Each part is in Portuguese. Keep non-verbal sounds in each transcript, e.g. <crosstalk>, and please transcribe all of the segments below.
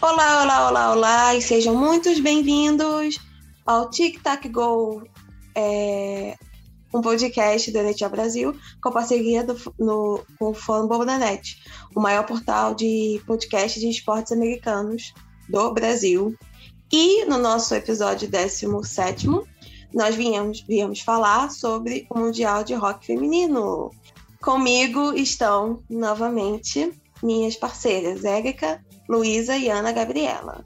Olá, olá, olá, olá, e sejam muito bem-vindos ao Tic Tac Go, é, um podcast do NHL Brasil, com parceria do, no, com o Fanball.net, o maior portal de podcast de esportes americanos do Brasil. E no nosso episódio 17, nós viemos, viemos falar sobre o Mundial de Rock Feminino. Comigo estão novamente minhas parceiras, Érica, Luísa e Ana Gabriela.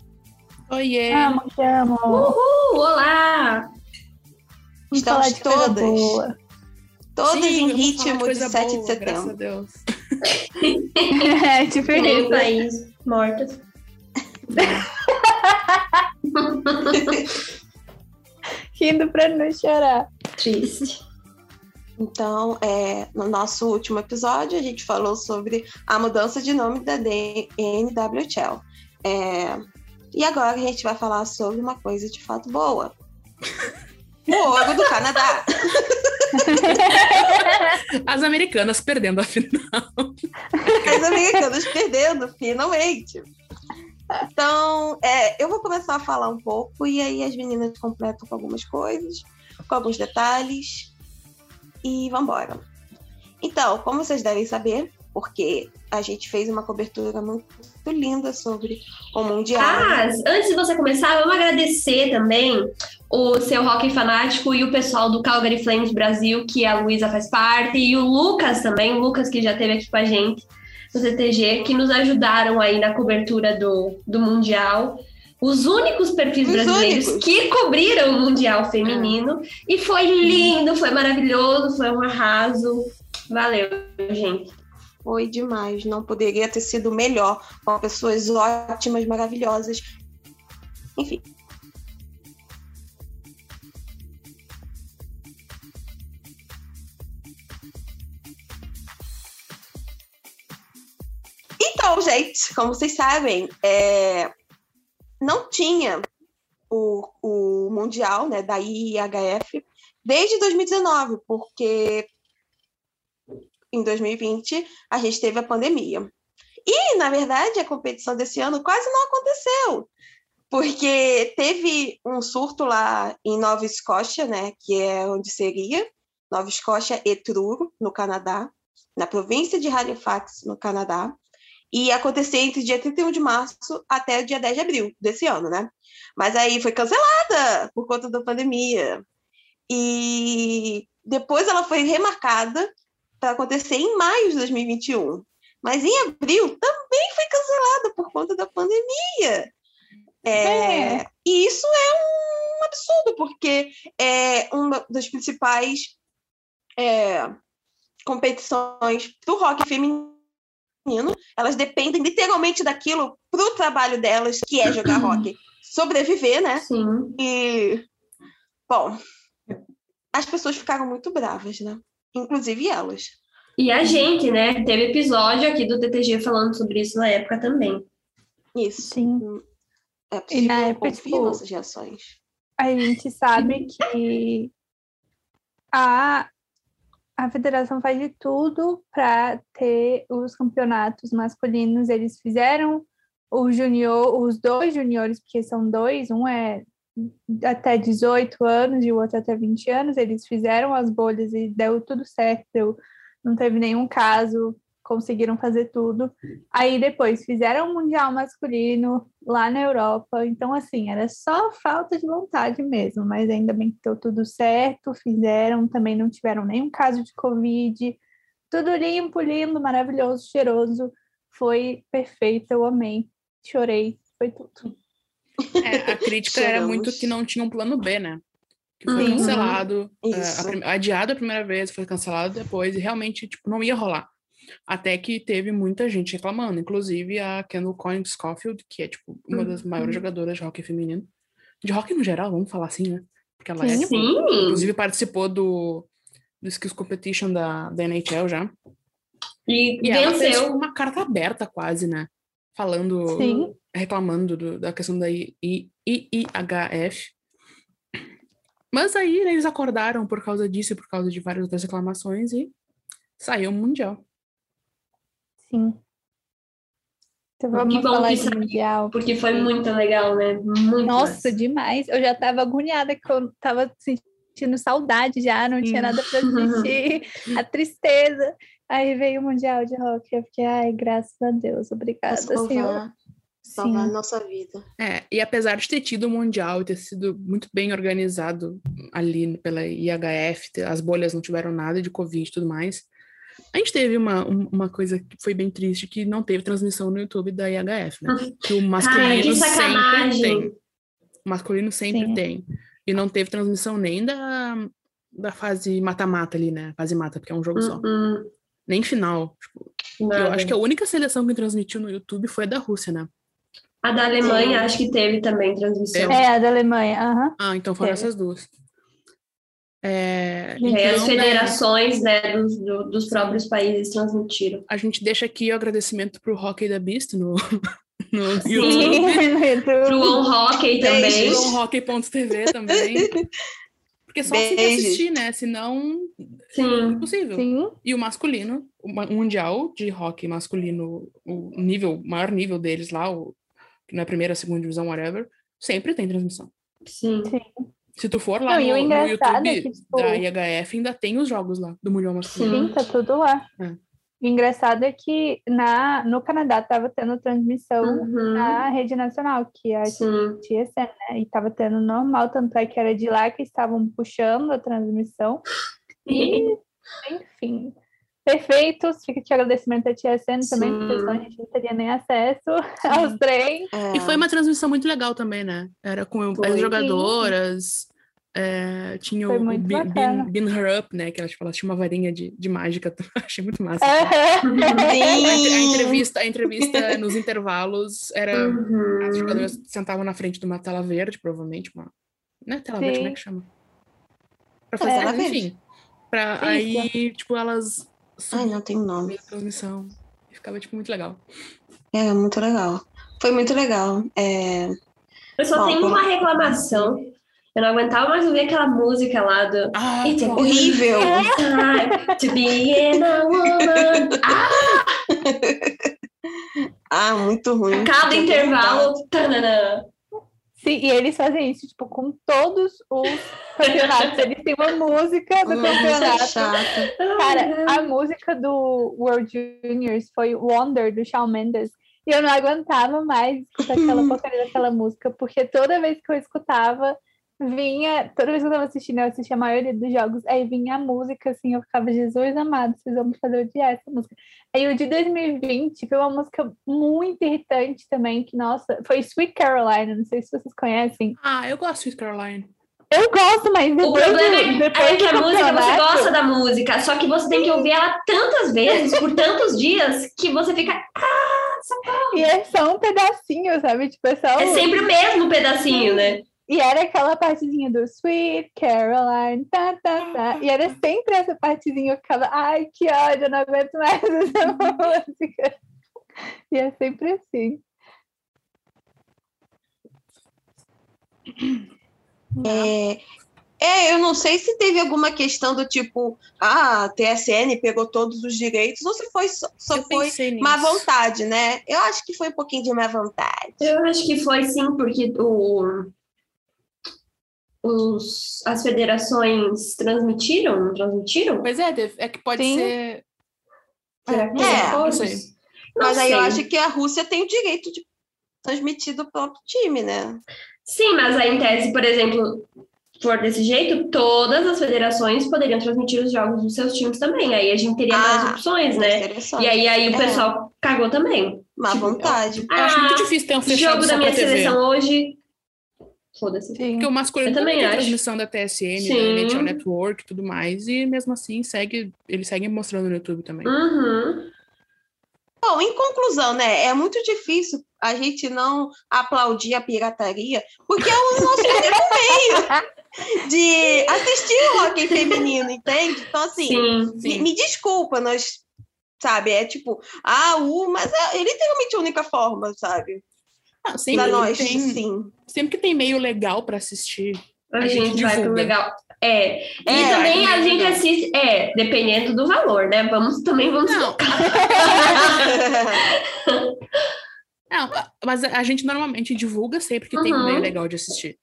Oiê! Amo, te amo! Uhul! Olá! Estamos todas, todas Sim, em vamos ritmo de, coisa 7 boa, de Graças a setembro. Deus. <laughs> é, tipo Meio isso. país mortas. <laughs> Rindo pra não chorar. Triste. Então, é, no nosso último episódio, a gente falou sobre a mudança de nome da D- NWHL. É, e agora a gente vai falar sobre uma coisa de fato boa. O ouro do Canadá. <laughs> As americanas perdendo a final. As americanas perdendo, finalmente. Então, é, eu vou começar a falar um pouco e aí as meninas completam com algumas coisas, com alguns detalhes e vambora. Então, como vocês devem saber, porque a gente fez uma cobertura muito linda sobre o Mundial. Antes de você começar, vamos agradecer também o seu Rock Fanático e o pessoal do Calgary Flames Brasil, que a Luísa faz parte, e o Lucas também, o Lucas que já esteve aqui com a gente no CTG, que nos ajudaram aí na cobertura do, do Mundial. Os únicos perfis Os brasileiros únicos. que cobriram o Mundial Feminino. E foi lindo, foi maravilhoso, foi um arraso. Valeu, gente. Foi demais, não poderia ter sido melhor, com pessoas ótimas, maravilhosas. Enfim. Então, gente, como vocês sabem, é, não tinha o, o Mundial né, da IIHF desde 2019, porque em 2020 a gente teve a pandemia. E, na verdade, a competição desse ano quase não aconteceu, porque teve um surto lá em Nova Escócia, né, que é onde seria, Nova Escócia e Truro, no Canadá, na província de Halifax, no Canadá, e ia acontecer entre dia 31 de março até o dia 10 de abril desse ano, né? Mas aí foi cancelada por conta da pandemia. E depois ela foi remarcada para acontecer em maio de 2021. Mas em abril também foi cancelada por conta da pandemia. É, É. E isso é um absurdo, porque é uma das principais é, competições do rock feminino. Elas dependem literalmente daquilo para o trabalho delas, que é jogar <clears throat> rock. Sobreviver, né? Sim. E, bom, as pessoas ficaram muito bravas, né? Inclusive elas. E a gente, né? Teve episódio aqui do TTG falando sobre isso na época também. Isso. Sim. É E possível na época, tipo, nossas reações. A gente sabe que <laughs> a, a federação faz de tudo para ter os campeonatos masculinos. Eles fizeram o junior, os dois juniores, porque são dois, um é até 18 anos e o outro até 20 anos. Eles fizeram as bolhas e deu tudo certo, não teve nenhum caso, conseguiram fazer tudo. Aí depois fizeram o Mundial Masculino lá na Europa. Então, assim, era só falta de vontade mesmo, mas ainda bem que deu tudo certo, fizeram, também não tiveram nenhum caso de Covid. Tudo limpo, lindo, maravilhoso, cheiroso. Foi perfeito, eu amei. Chorei, foi tudo. É, a crítica era muito que não tinha um plano B, né? Que foi Sim. cancelado, Isso. a adiado a primeira vez, foi cancelado depois, e realmente, tipo, não ia rolar. Até que teve muita gente reclamando, inclusive a Kendall Coyne Schofield, que é, tipo, uma das maiores jogadoras de hockey feminino. De hockey no geral, vamos falar assim, né? Porque ela é, tipo, inclusive participou do, do Skills Competition da, da NHL já. E, E ela fez tipo, uma carta aberta quase, né? Falando, Sim. reclamando do- da questão da I- I- IIHF. Mas aí né, eles acordaram por causa disso e por causa de várias outras reclamações e saiu o Mundial. Sim. Então vamos Que bom falar de mundial. Porque foi muito legal, né? Muito Nossa, massa. demais. Eu já tava agoniada que eu tava sentindo saudade já, não tinha Hum. nada para assistir, <laughs> a tristeza. Aí veio o Mundial de Rock, eu fiquei, ai, graças a Deus, obrigada, Senhor. Salvar, salvar a Sim. nossa vida. É, e apesar de ter tido o Mundial e ter sido muito bem organizado ali pela IHF, as bolhas não tiveram nada de Covid e tudo mais, a gente teve uma, um- uma coisa que foi bem triste, que não teve transmissão no YouTube da IHF, né? <laughs> Que o masculino que sempre tem. O masculino sempre Sim. tem. E não teve transmissão nem da, da fase mata-mata ali, né? Fase mata, porque é um jogo só. Hum, Nem final. Tipo, hum, eu acho que a única seleção que transmitiu no YouTube foi a da Rússia, né? A da Alemanha Sim. acho que teve também transmissão. É, a da Alemanha, aham. Ah, então foram Teve. essas duas. É, E É, as então, né, federações né, dos, do- dos próprios países transmitiram. a gente deixa aqui o agradecimento pro Hockey da Beast no, <laughs> no Sim, YouTube. no <laughs> YouTube. Pro On Hockey também. Beijos. Pro Hockey.tv também. Porque só assim Beijos. assistir, né? Senão, Sim. impossível. Sim, E o masculino, o o mundial de hockey masculino, o nível, o maior nível deles lá, o, na primeira, segunda divisão, whatever, sempre tem transmissão. Sim. Se tu for lá Não, e o no, no engraçado YouTube é que, tipo, da IHF, ainda tem os jogos lá do Mundial Masculino. sim, tá tudo lá. É. O engraçado é que na, no Canadá tava tendo transmissão Uhum. na rede nacional, que é a Sim. TSN, né? E tava tendo normal, tanto é que era de lá que estavam puxando a transmissão. E, <laughs> enfim, perfeitos. Fica aqui o agradecimento à TSN também, Sim. porque senão a gente não teria nem acesso <laughs> aos trens. É. E foi uma transmissão muito legal também, né? Era com Foi. as jogadoras, é, tinha Foi o, o muito Bean, bacana. Bean, Bean Her Up, né? Que elas, tipo, elas tinham uma varinha de, de mágica. <laughs> Achei muito massa. A, a Sim. entrevista, a entrevista nos intervalos era. As Uhum. jogadoras sentavam na frente de uma tela verde, provavelmente. Uma, não é tela verde, como é Sim. que chama? Pra fazer, verde. enfim. Pra, Isso. aí, tipo, elas Ai, não tem nome. a transmissão. E ficava, tipo, muito legal. É, muito legal. Foi muito legal. É, Eu só Bom, tenho uma reclamação. Eu não aguentava mais ouvir aquela música lá do Ah, It's a horrível. Time to be in a woman. <laughs> Ah, Ah, muito ruim. cada Muito intervalo. tananã. Sim, e eles fazem isso, tipo, com todos os campeonatos. Eles têm uma música do campeonato. chata. Cara, a música do World Juniors foi Wonder, do Shawn Mendes. E eu não aguentava mais escutar aquela <laughs> porcaria daquela música, porque toda vez que eu escutava, vinha. Toda vez que eu tava assistindo, eu assistia a maioria dos jogos, aí vinha a música, assim, eu ficava, Jesus amado, vocês vão me fazer odiar essa música. Aí o de 2020 foi uma música muito irritante também, que, nossa, foi Sweet Caroline, não sei se vocês conhecem. Ah, eu gosto de Sweet Caroline. Eu gosto, mas O depois problema do, é, depois é que a música, você gosta da música, só que você tem que ouvir ela tantas vezes, por tantos dias, que você fica. E é só um pedacinho, sabe? Tipo, é só É um- sempre o mesmo pedacinho, né? E era aquela partezinha do Sweet Caroline, tá, tá, tá. E era sempre essa partezinha, eu ficava, ai, que ódio, eu não aguento mais essa <laughs> música. E é sempre assim. É, é, eu não sei se teve alguma questão do tipo, ah, a TSN pegou todos os direitos, ou se foi só, só foi pensei nisso. má vontade, né? Eu acho que foi um pouquinho de má vontade. Eu acho que foi sim, porque o, os, as federações transmitiram, não transmitiram? Pois é, é que pode Sim. ser. Será que É, sei, não sei. Não Mas aí eu sei. acho que a Rússia tem o direito de transmitir do próprio time, né? Sim, mas aí em tese, por exemplo, for desse jeito, todas as federações poderiam transmitir os jogos dos seus times também. Aí a gente teria mais Ah, opções, né? E aí, aí o É. pessoal cagou também. Má tipo, vontade. Eu acho muito Ah, difícil ter um fechado Jogo só da minha TV. seleção hoje. Foda-se. Porque o masculino também tem acho. transmissão da TSN, Sim. da NHL Network e tudo mais, e mesmo assim segue, eles seguem mostrando no YouTube também. Uhum. Bom, em conclusão, né? É muito difícil a gente não aplaudir a pirataria, porque é o nosso <laughs> único meio de assistir o hockey feminino, entende? Então, assim, Sim. me, Sim. me desculpa, nós, sabe, é tipo, ah, o, mas é, é literalmente a única forma, sabe? Ah, Pra sempre, nós, que tem, sim. sempre que tem meio legal pra assistir. A, A gente, gente vai pro divulga. legal. É. E É, também a é gente legal. assiste. É, dependendo do valor, né? Vamos também vamos. Não, <laughs> Não, mas a gente normalmente divulga sempre que tem um Uhum. meio legal de assistir.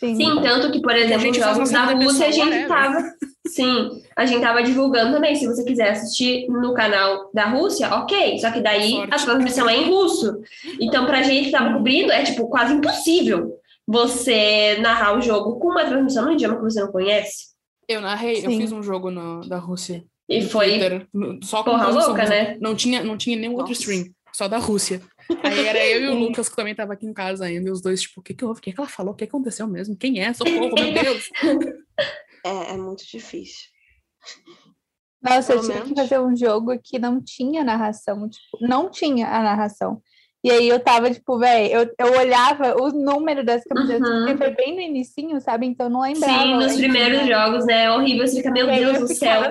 Sim. Sim, tanto que, por exemplo, os jogos da Rússia a gente whatever. tava. Sim, a gente tava divulgando também. Se você quiser assistir no canal da Rússia, ok. Só que daí Sorte. a transmissão é em russo. Então, pra gente que tava cobrindo, é tipo quase impossível você narrar o jogo com uma transmissão no idioma que você não conhece. Eu narrei, eu Sim. fiz um jogo na, da Rússia. E no foi Twitter, no- só com porra louca, né? Não tinha, não tinha nenhum outro Nossa. stream, só da Rússia. Aí era eu e o <laughs> Lucas, que também tava aqui em casa ainda, e os dois, tipo, o que que houve? O que que ela falou? O que aconteceu mesmo? Quem é? Socorro, meu Deus! <laughs> É, é muito difícil. Nossa, eu Pelo tinha que fazer um jogo que não tinha narração, tipo, não tinha a narração. E aí eu tava, tipo, velho, eu, eu olhava o número das camisetas, Uhum. porque foi bem no inicinho, sabe? Então eu não lembrava. Sim, nos ainda. primeiros jogos, né? É horrível, você fica, meu aí Deus eu do céu.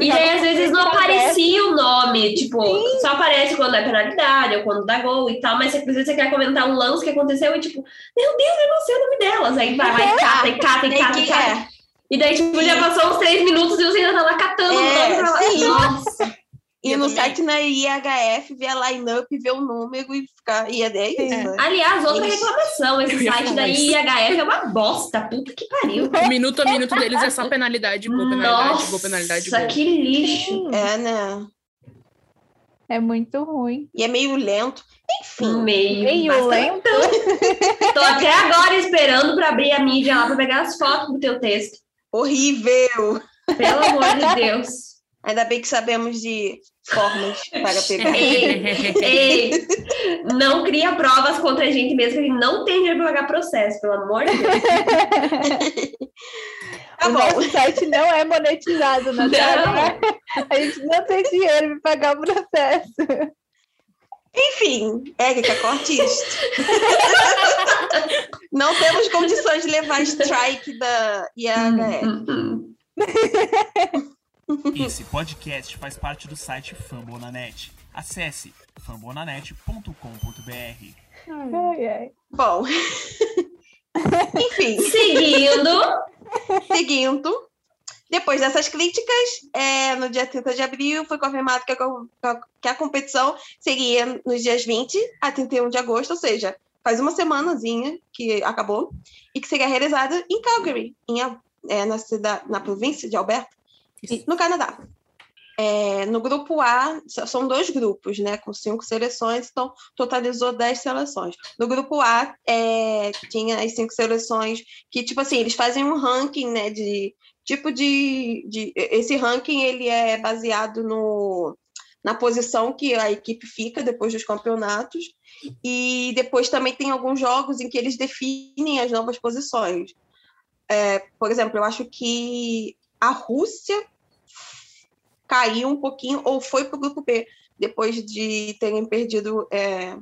E daí, às vezes, não aparecia o nome, tipo, só aparece quando é penalidade ou quando dá gol e tal, mas às vezes você quer comentar um lance que aconteceu e, tipo, meu Deus, eu não sei o nome delas. Aí vai e <laughs> cata, e cata, e cata, e cata. é, E daí, tipo, já passou uns três minutos e você ainda tá lá catando o É, nome pra lá. sim. Nossa. E no também. site na IHF, ver a line-up, ver o número e ficar. E é isso. Sim. né? Aliás, outra Isso. reclamação, esse site da. IHF é uma bosta, puta que pariu. O <laughs> minuto a minuto deles é só penalidade, gol, penalidade, gol, penalidade, Nossa, que lixo. <laughs> É, né? É muito ruim. E é meio lento. Enfim. Meio. Meio lento. Tô até agora esperando pra abrir a mídia lá pra pegar as fotos do teu texto. Horrível. Pelo amor de Deus. Ainda bem que sabemos de formas para <laughs> pegar. Ei, ei, não cria provas contra a gente mesmo, que a gente não tem dinheiro pra pagar processo, pelo amor de Deus. <laughs> Tá o bom. nosso site não é monetizado, Natália. A gente não tem dinheiro para pagar o processo. Enfim, Érica, corte isto. <laughs> Não temos condições de levar strike da IHF. Esse podcast faz parte do site Fambonanet. Acesse fambonanet.com.br. Ai, ai. Bom. <laughs> Enfim, Seguindo, seguindo. Depois dessas críticas, é, no dia 30 de abril, foi confirmado que a, que a competição seria nos dias 20 a 31 de agosto, ou seja, faz uma semanazinha que acabou, e que seria realizada em Calgary, em, é, na, cidade, na província de Alberta, No Canadá. É, no grupo A, são dois grupos, né, com cinco seleções, então totalizou 10 seleções. No grupo A, é, tinha as cinco seleções que, tipo assim, eles fazem um ranking, né, de tipo de, de esse ranking ele é baseado no na posição que a equipe fica depois dos campeonatos e depois também tem alguns jogos em que eles definem as novas posições. É, por exemplo, eu acho que a Rússia caiu um pouquinho ou foi para o grupo B depois de terem perdido é,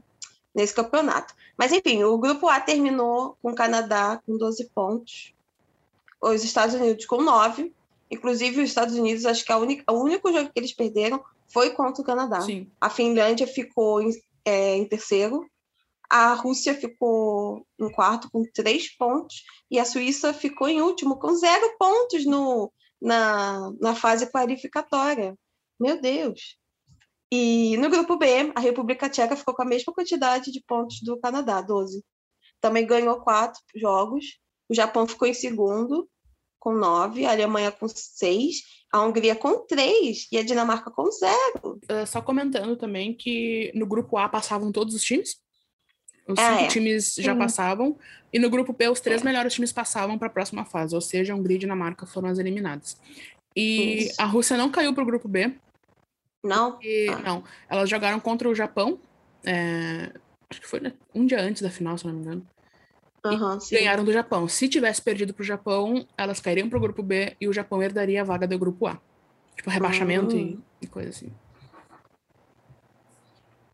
nesse campeonato. Mas enfim, o grupo A terminou com o Canadá com 12 pontos, os Estados Unidos com 9. Inclusive, os Estados Unidos, acho que a única, o único jogo que eles perderam foi contra o Canadá. Sim. A Finlândia ficou em, é, em terceiro, a Rússia ficou em quarto com três pontos e a Suíça ficou em último com zero pontos no, na, na fase qualificatória. Meu Deus! E no grupo B, a República Tcheca ficou com a mesma quantidade de pontos do Canadá, 12. Também ganhou quatro jogos. O Japão ficou em segundo, com nove, a Alemanha com seis, a Hungria com três e a Dinamarca com zero. Uh, só comentando também que no grupo A passavam todos os times. Os Ah, cinco é. times já Sim. passavam. E no grupo B, os três melhores times passavam para a próxima fase. Ou seja, Hungria e Dinamarca foram as eliminadas. E Isso. a Rússia não caiu para o grupo B. Não? E, Ah. Não, elas jogaram contra o Japão. é, acho que foi né, um dia antes da final, se não me engano. Sim. Ganharam do Japão. Se tivesse perdido para o Japão, elas cairiam para o grupo B e o Japão herdaria a vaga do grupo A. Tipo, rebaixamento e, Hum. e coisa assim.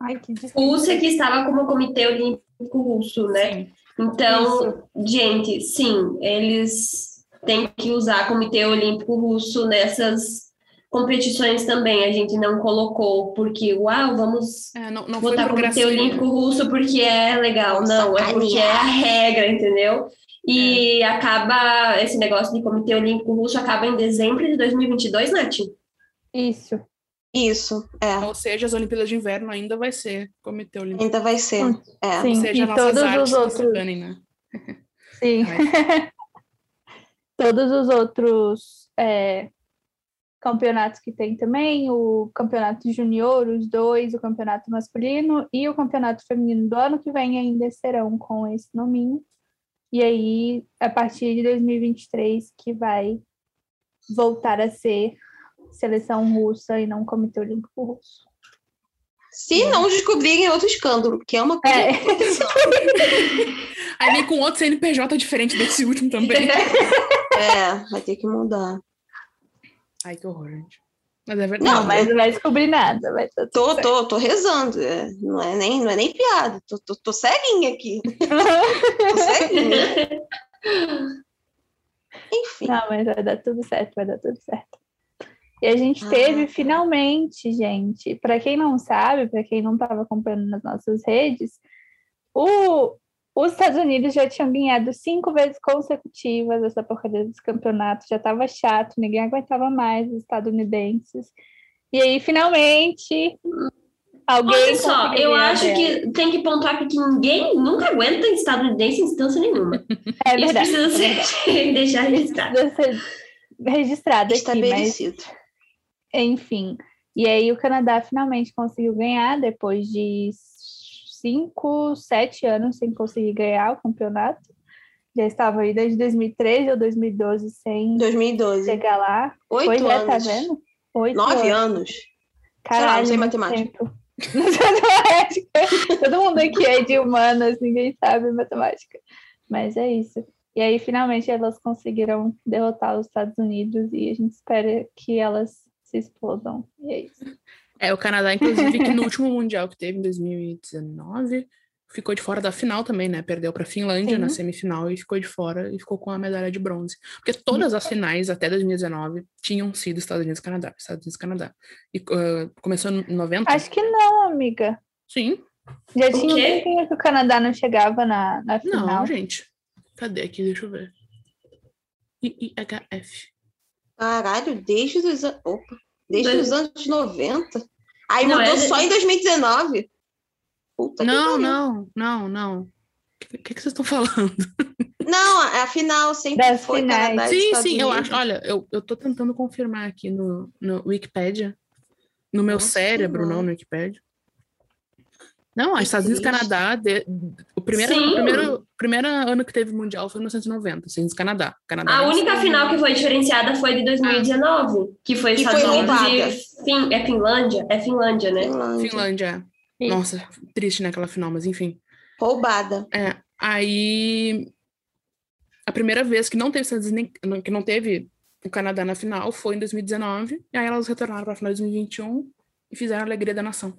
Ai, que. Rússia que estava como Comitê Olímpico Russo, né? Sim. Então, gente, sim, eles têm que usar Comitê Olímpico Russo nessas competições também. A gente não colocou porque, uau, vamos É, não, não botar Comitê. Olímpico Russo porque é legal. Não, é porque é a regra, entendeu? E acaba, esse negócio de Comitê Olímpico Russo acaba em dezembro de 2022, Nath? Isso. Isso, é. Ou seja, as Olimpíadas de Inverno ainda vai ser Comitê Olímpico. Ainda vai ser. É. Sim, Ou seja, e todos os outros. danem, né? <laughs> Sim. <laughs> Todos os outros é, campeonatos que tem também, o campeonato junior, os dois, o campeonato masculino e o campeonato feminino do ano que vem ainda serão com esse nominho. E aí, a partir de 2023, que vai voltar a ser seleção russa e não comitê olímpico russo. Se não descobrirem outro escândalo, que é uma coisa. É. <laughs> Aí vem com outro CNPJ diferente desse último também. <laughs> É, vai ter que mudar. Ai, que horror, gente. Mas é verdade. Não, mas não vai descobrir nada. Vai tá Tô, certo. tô, tô rezando. é, não, é nem, não é nem piada. Tô, tô, tô ceguinha aqui. Tô ceguinha. <laughs> Enfim. Não, mas vai dar tudo certo, vai dar tudo certo. E a gente Ah, teve tá. finalmente, gente, para quem não sabe, para quem não estava acompanhando nas nossas redes, o, os Estados Unidos já tinham ganhado cinco vezes consecutivas essa porcaria dos campeonatos, já estava chato, ninguém aguentava mais os estadunidenses. E aí, finalmente, alguém. Olha só, eu acho dela. que tem que pontuar aqui que ninguém nunca aguenta estadunidense em instância nenhuma. É Isso verdade. precisa é verdade. ser <laughs> deixar registrado. Precisa ser registrado aqui, mas Estabelecido. Enfim, e aí o Canadá finalmente conseguiu ganhar depois de cinco, sete anos sem conseguir ganhar o campeonato. Já estava aí desde 2013 ou 2012 sem 2012. chegar lá. Oito pois é, anos. tá vendo? Oito Nove anos. anos. Caralho, não sei matemática. matemática. <laughs> Todo mundo aqui é de humanas, ninguém sabe matemática. Mas é isso. E aí, finalmente, elas conseguiram derrotar os Estados Unidos e a gente espera que elas se explodam. E é isso. É, o Canadá, inclusive, que no último Mundial que teve em 2019, ficou de fora da final também, né? Perdeu para a Finlândia Sim. na semifinal e ficou de fora e ficou com a medalha de bronze. Porque todas as finais até 2019 tinham sido Estados Unidos e Canadá, Estados Unidos e Canadá. E ah, começou em 90? Acho que não, amiga. Sim. Já O tinha um quê? tempinho que o Canadá não chegava na, na final. Não, gente. Cadê aqui? Deixa eu ver. IIHF. Caralho, desde os, Opa, desde Dois- os anos 90. Aí Não, mudou é- só em 2019. Puta que Não, não, não, não. O que, que, vocês estão falando? <laughs> Não, a final sempre Das foi finais. Canadá Sim, Estados sim, eu acho. Olha, eu, eu tô tentando confirmar aqui no, no Wikipedia. No meu Nossa cérebro, não Senhora. no Wikipedia. Não, Que os Estados Unidos e. Canadá, de- primeiro, Sim. o primeiro, primeiro ano que teve Mundial foi em 1990, Estados Unidos e Canadá. Canadá A única final que foi diferenciada foi de 2019, que foi Estados foi Unidos roubada. e Fin- é Finlândia, é Finlândia, né? Finlândia. Finlândia. Nossa, triste naquela final, mas enfim. Roubada. É, aí a primeira vez que não teve Estados Unidos, nem- que não teve o Canadá na final foi em 2019, e aí elas retornaram para a final de 2021 e fizeram a alegria da nação.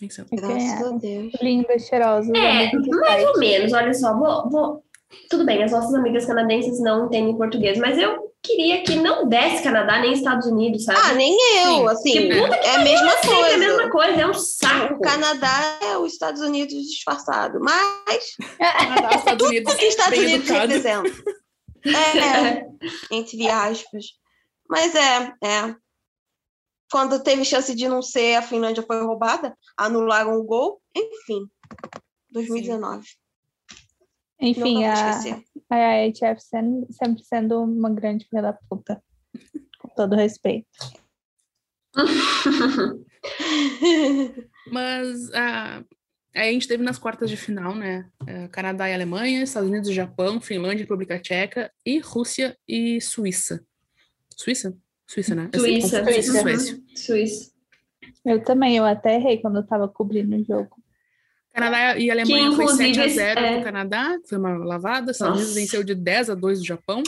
Graças ganharam. a Deus. Linda, cheirosa. É, mais ou menos, olha só, vou, vou- Tudo bem, as nossas amigas canadenses não entendem português, mas eu queria que não desse Canadá nem Estados Unidos, sabe? Ah, nem eu, Sim. assim. Que puta É a mesma Sempre coisa. a mesma coisa, é um saco. O Canadá é os Estados Unidos disfarçado. Mas Canadá, <laughs> Estados Unidos, o que os Estados bem Unidos educado. representam? É, <laughs> entre aspas. Mas é, é. Quando teve chance de não ser, a Finlândia foi roubada, anularam o gol, enfim. 2019. Enfim, Nunca vou a, a IHF sempre sendo uma grande filha da puta. Com todo respeito. <laughs> Mas ah, aí a gente teve nas quartas de final, né? eh, Canadá e Alemanha, Estados Unidos e Japão, Finlândia, República Tcheca e Rússia e Suíça. Suíça? Suíça, né? Suíça. Suíça. Suécia. Suíça. Eu também, eu até errei quando eu tava cobrindo o jogo. Canadá e Alemanha foi inclusive, 7 a 0 é- pro Canadá, foi uma lavada. Estados Unidos Nossa. venceu de 10 a 2 do Japão.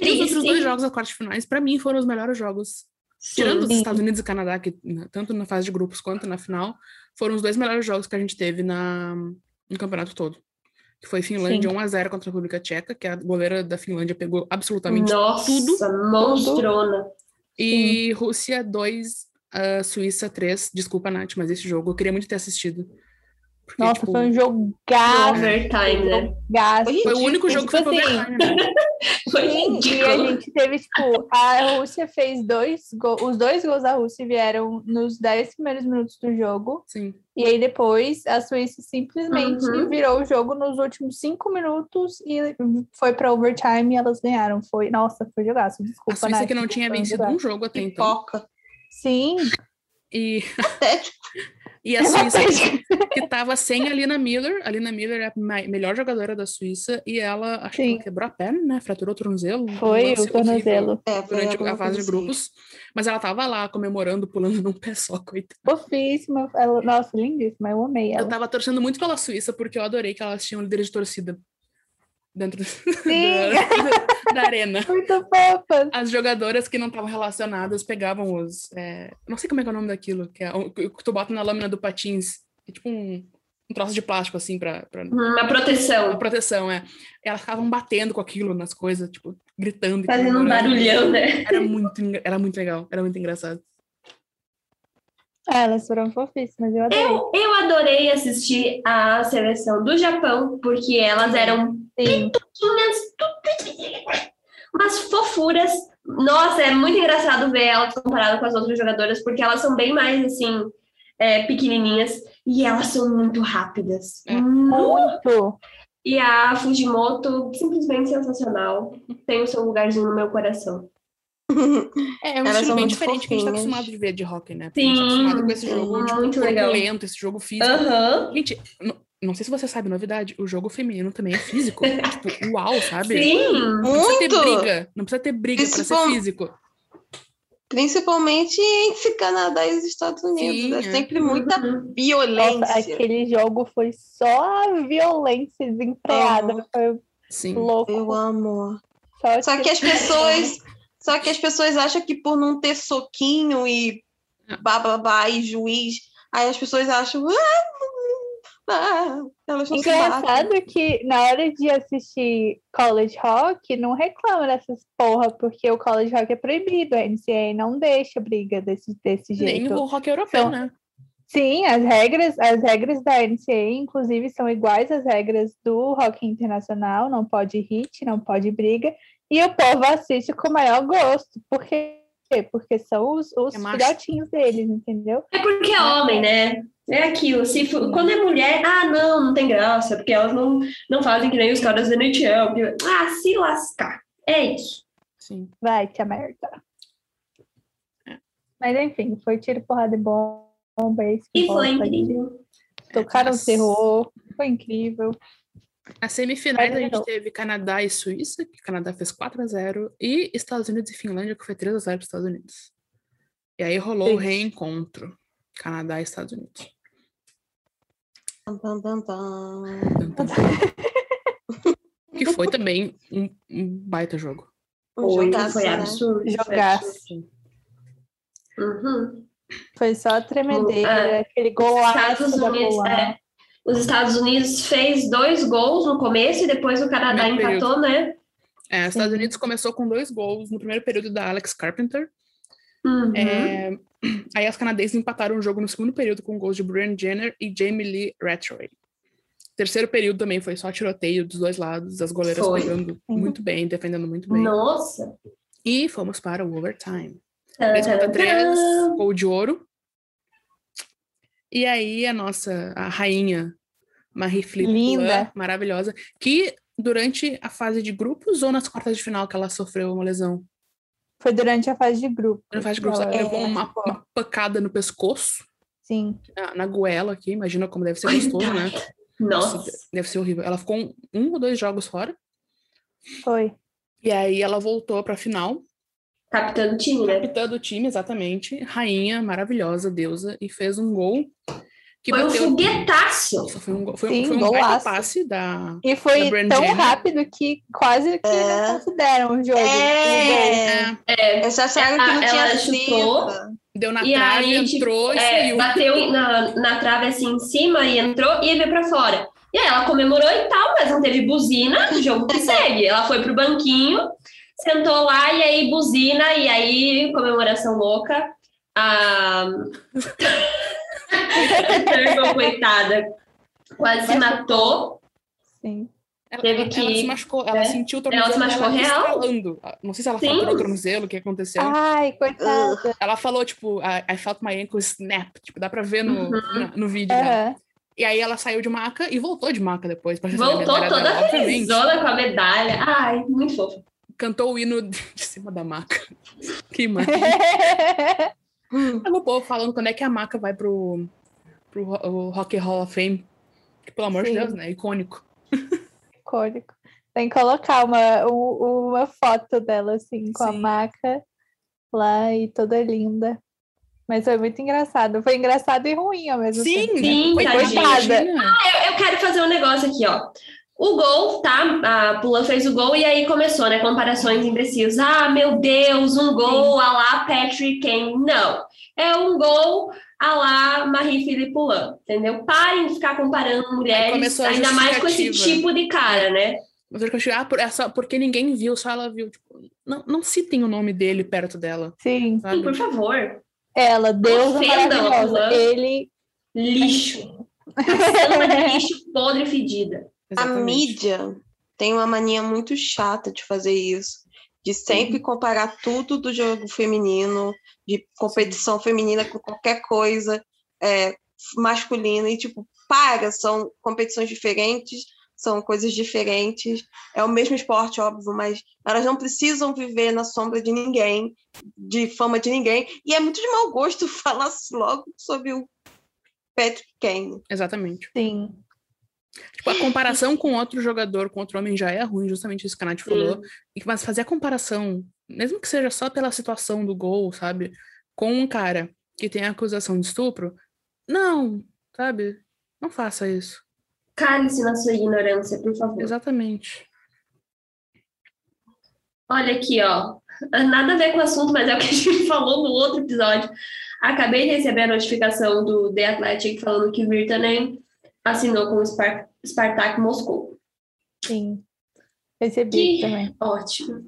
E os outros dois jogos da quarta de finais, pra mim, foram os melhores jogos. Tirando os Sim. Estados Unidos e Canadá, que né, tanto na fase de grupos quanto na final, foram os dois melhores jogos que a gente teve na, no campeonato todo. Que foi Finlândia Sim. 1 a 0 contra a República Tcheca, que a goleira da Finlândia pegou absolutamente Nossa, tudo. monstrona. E Rússia 2, a Suíça 3. Desculpa, Nath, mas esse jogo eu queria muito ter assistido. Porque, Nossa, tipo, foi um jogaço. overtime, né? jogaço. foi o único jogo que foi Tipo assim, overtime, né? <laughs> Foi e a gente teve, tipo, a Rússia fez dois gols, os dois gols da Rússia vieram nos 10 primeiros minutos do jogo, Sim. e aí depois a Suíça simplesmente Uhum. virou o jogo nos últimos cinco minutos e foi para overtime e elas ganharam. Foi, nossa, foi jogaço, A desculpa, Suíça Nath, que não tinha vencido um jogo até então. Sim, E, Patético. <laughs> e a Suíça que tava sem a Lina Miller. A Lina Miller é a melhor jogadora da Suíça e ela, acho que ela quebrou a perna, né? Fraturou o tornozelo. foi o tornozelo. É, Durante a fase de assim. grupos. Mas ela tava lá comemorando, pulando num pé só, <laughs> coitada. Fofíssima, ela- nossa, lindíssima, eu amei Eu ela. tava torcendo muito pela Suíça porque eu adorei que elas tinham líderes de torcida dentro <laughs> Sim, da, da arena. muito fofa. As jogadoras que não estavam relacionadas pegavam os. é, não sei como é que é o nome daquilo, que é o que tu bota na lâmina do patins. É tipo um, um troço de plástico, assim, pra, pra Uma uma proteção. proteção, é. Elas ficavam batendo com aquilo nas coisas, tipo, gritando. Fazendo um barulhão, né? Era muito, era muito legal, era muito engraçado. Ah, elas foram fofíssimas, eu adorei. Eu, eu adorei assistir a seleção do Japão, porque elas eram Sim. umas fofuras. Nossa, é muito engraçado ver elas comparadas com as outras jogadoras, porque elas são bem mais, assim, é, pequenininhas. E elas são muito rápidas. É. Muito. E a Fujimoto, simplesmente sensacional. Tem o seu lugarzinho no meu coração. <laughs> É, é um Elas estilo são bem diferente que a gente tá fofinhas. acostumado de ver de hockey, né? Porque a gente tá Sim, acostumado com esse jogo, tipo, muito legal. lento, esse jogo físico. Aham. Gente, não sei se você sabe, novidade, o jogo feminino também é físico. <laughs> tipo, uau, sabe? Sim. Não precisa ter Muito! briga, não precisa ter briga pra ser físico. Principalmente entre Canadá e os Estados Unidos. Sim, é é. sempre muita Uhum. violência. Nossa, aquele jogo foi só a violência desenfreada. Amo. Foi Sim. louco. Eu amo. Só, Só que as <laughs> pessoas. Só que as pessoas acham que por não ter soquinho e bababá e juiz, aí as pessoas acham. "Ah, ah", elas não se. Engraçado que na hora de assistir college hockey, não reclama dessas porra, porque o college hockey é proibido, a NCAA não deixa briga desse, desse Nem jeito. o hockey europeu, Então, né? Sim, as regras, as regras da NCAA, inclusive, são iguais às regras do hockey internacional, não pode hit, não pode briga, e o povo assiste com o maior gosto. Por quê? Porque são os, os É filhotinhos deles, entendeu? É porque é homem, né? É aquilo. Se for- quando é mulher, ah, não, não tem graça, porque elas não, não fazem que nem os caras da NHL. porque- Ah, se lascar. É isso. Sim. Vai, tia merda. É. Mas enfim, foi tiro, porrada e bomba. isso que E foi incrível. Tocaram As- terror, foi incrível. As semifinais a gente teve Canadá e Suíça, que o Canadá fez 4 a 0 e Estados Unidos e Finlândia, que foi 3 a 0 para os Estados Unidos. E aí rolou o Sim. reencontro. Canadá e Estados Unidos. Tum, tum, tum. que foi também um, um baita jogo. Um Foi, jogaço, foi né? absurdo. foi Jogaço. absurdo. Uhum. Foi só tremedeira, É. aquele golaço Estados Unidos, é, os Estados Unidos fez dois gols no começo e depois o Canadá Primeiro empatou, né? É, os Estados. Unidos começou com dois gols no primeiro período da Alex Carpenter. Uhum. É, aí as canadenses empataram o jogo no segundo período com gols de Brian Jenner e Jamie Lee Rattray. Terceiro período também foi só tiroteio dos dois lados, as goleiras Foi. pegando Uhum. muito bem, defendendo muito bem. Nossa. E fomos para o overtime. Tan, 3 contra tan, 3, tan. gol de ouro. E aí a nossa, a rainha Marie-Philippe Linda. Poulin, maravilhosa, que durante a fase de grupos ou nas quartas de final que ela sofreu uma lesão? Foi durante a fase de grupo. Na fase de grupos, ela Ela- levou uma, tipo, uma pancada no pescoço, Sim, na, na goela aqui, imagina como deve ser gostoso, né? Nossa. Deve ser horrível. Ela ficou um, um ou dois jogos fora, foi. e aí ela voltou pra final, Capitã do time, né? capitã do time, exatamente, rainha, maravilhosa, deusa, e fez um gol que Foi um bateu... foguetaço. Nossa, foi um, gol- foi, Sim, foi um golaço. passe da... E foi Da tão Jenner. rápido que quase que É. não consideram o jogo. É. É, Eles acharam que não Ela- tinha ela chutou. deu na E trave, aí, tipo, entrou e É, saiu. bateu na, na trave assim em cima e entrou e veio pra fora. E aí ela comemorou e tal, mas não teve buzina, jogo que <laughs> segue. Ela foi pro banquinho, sentou lá e aí buzina, e aí comemoração louca. <laughs> A Turtle, coitada, Quase se matou. Sim. Ela, Teve ela- que- ela se machucou, ela é. sentiu o Ela tornozelo se machucou real. estralando. Não sei se ela fraturou o tornozelo, o que aconteceu. Ai, coitada. Ela falou, tipo, I, I felt my ankle snap. Tipo, dá pra ver no, Uhum. na- no vídeo dela. Aham. E aí ela saiu de maca e voltou de maca depois pra Voltou toda dela, obviamente. felizona com a medalha. Ai, muito fofo. Cantou o hino <laughs> de cima da maca. Que imagem. <laughs> O povo falando quando é que a maca vai pro, pro Rock Hall of Fame. Que, pelo amor de Sim. Deus, né? Icônico. Icônico. Tem que colocar uma, um- uma foto dela, assim, com a Sim. maca lá e toda linda. Mas foi muito engraçado. Foi engraçado e ruim ao mesmo tempo. Sim, foi tadinha. Coitada. Eu, eu quero fazer um negócio aqui, ó. O gol, tá? A Pula fez o gol e aí começou, né? Comparações imbecis. Ah, meu Deus, um gol a lá Patrick Kane. Não. É um gol a lá Marie-Philippe Poulin, entendeu? Parem de ficar comparando mulheres, ainda mais com esse tipo de cara, né? Mas eu achei, ah, por, é só porque ninguém viu, só ela viu. Tipo, não, não citem o nome dele perto dela, Sim. Sim, por favor. Ela, a maravilhosa. Ele. Lixo. <laughs> Samba de lixo podre e fedida. A Exatamente. mídia tem uma mania muito chata de fazer isso, de sempre comparar tudo do jogo feminino, de competição feminina com qualquer coisa é, masculina, e tipo, para, são competições diferentes, são coisas diferentes, é o mesmo esporte, óbvio, mas elas não precisam viver na sombra de ninguém, de fama de ninguém, e é muito de mau gosto <laughs> falar logo sobre o Patrick Kane. Exatamente. Sim. Tipo, a comparação com outro jogador, com outro homem, já é ruim, justamente isso que a Nath falou. E- Mas fazer a comparação, mesmo que seja só pela situação do gol, sabe? Com um cara que tem acusação de estupro, não, sabe? Não faça isso. Cale-se na sua ignorância, por favor. Exatamente. Olha aqui, ó. Nada a ver com o assunto, mas é o que a gente <laughs> falou no outro episódio. Acabei de receber a notificação do The Athletic falando que Virtanen assinou com o Spar Spartak Moscou. Sim. Recebi Que também. ótimo.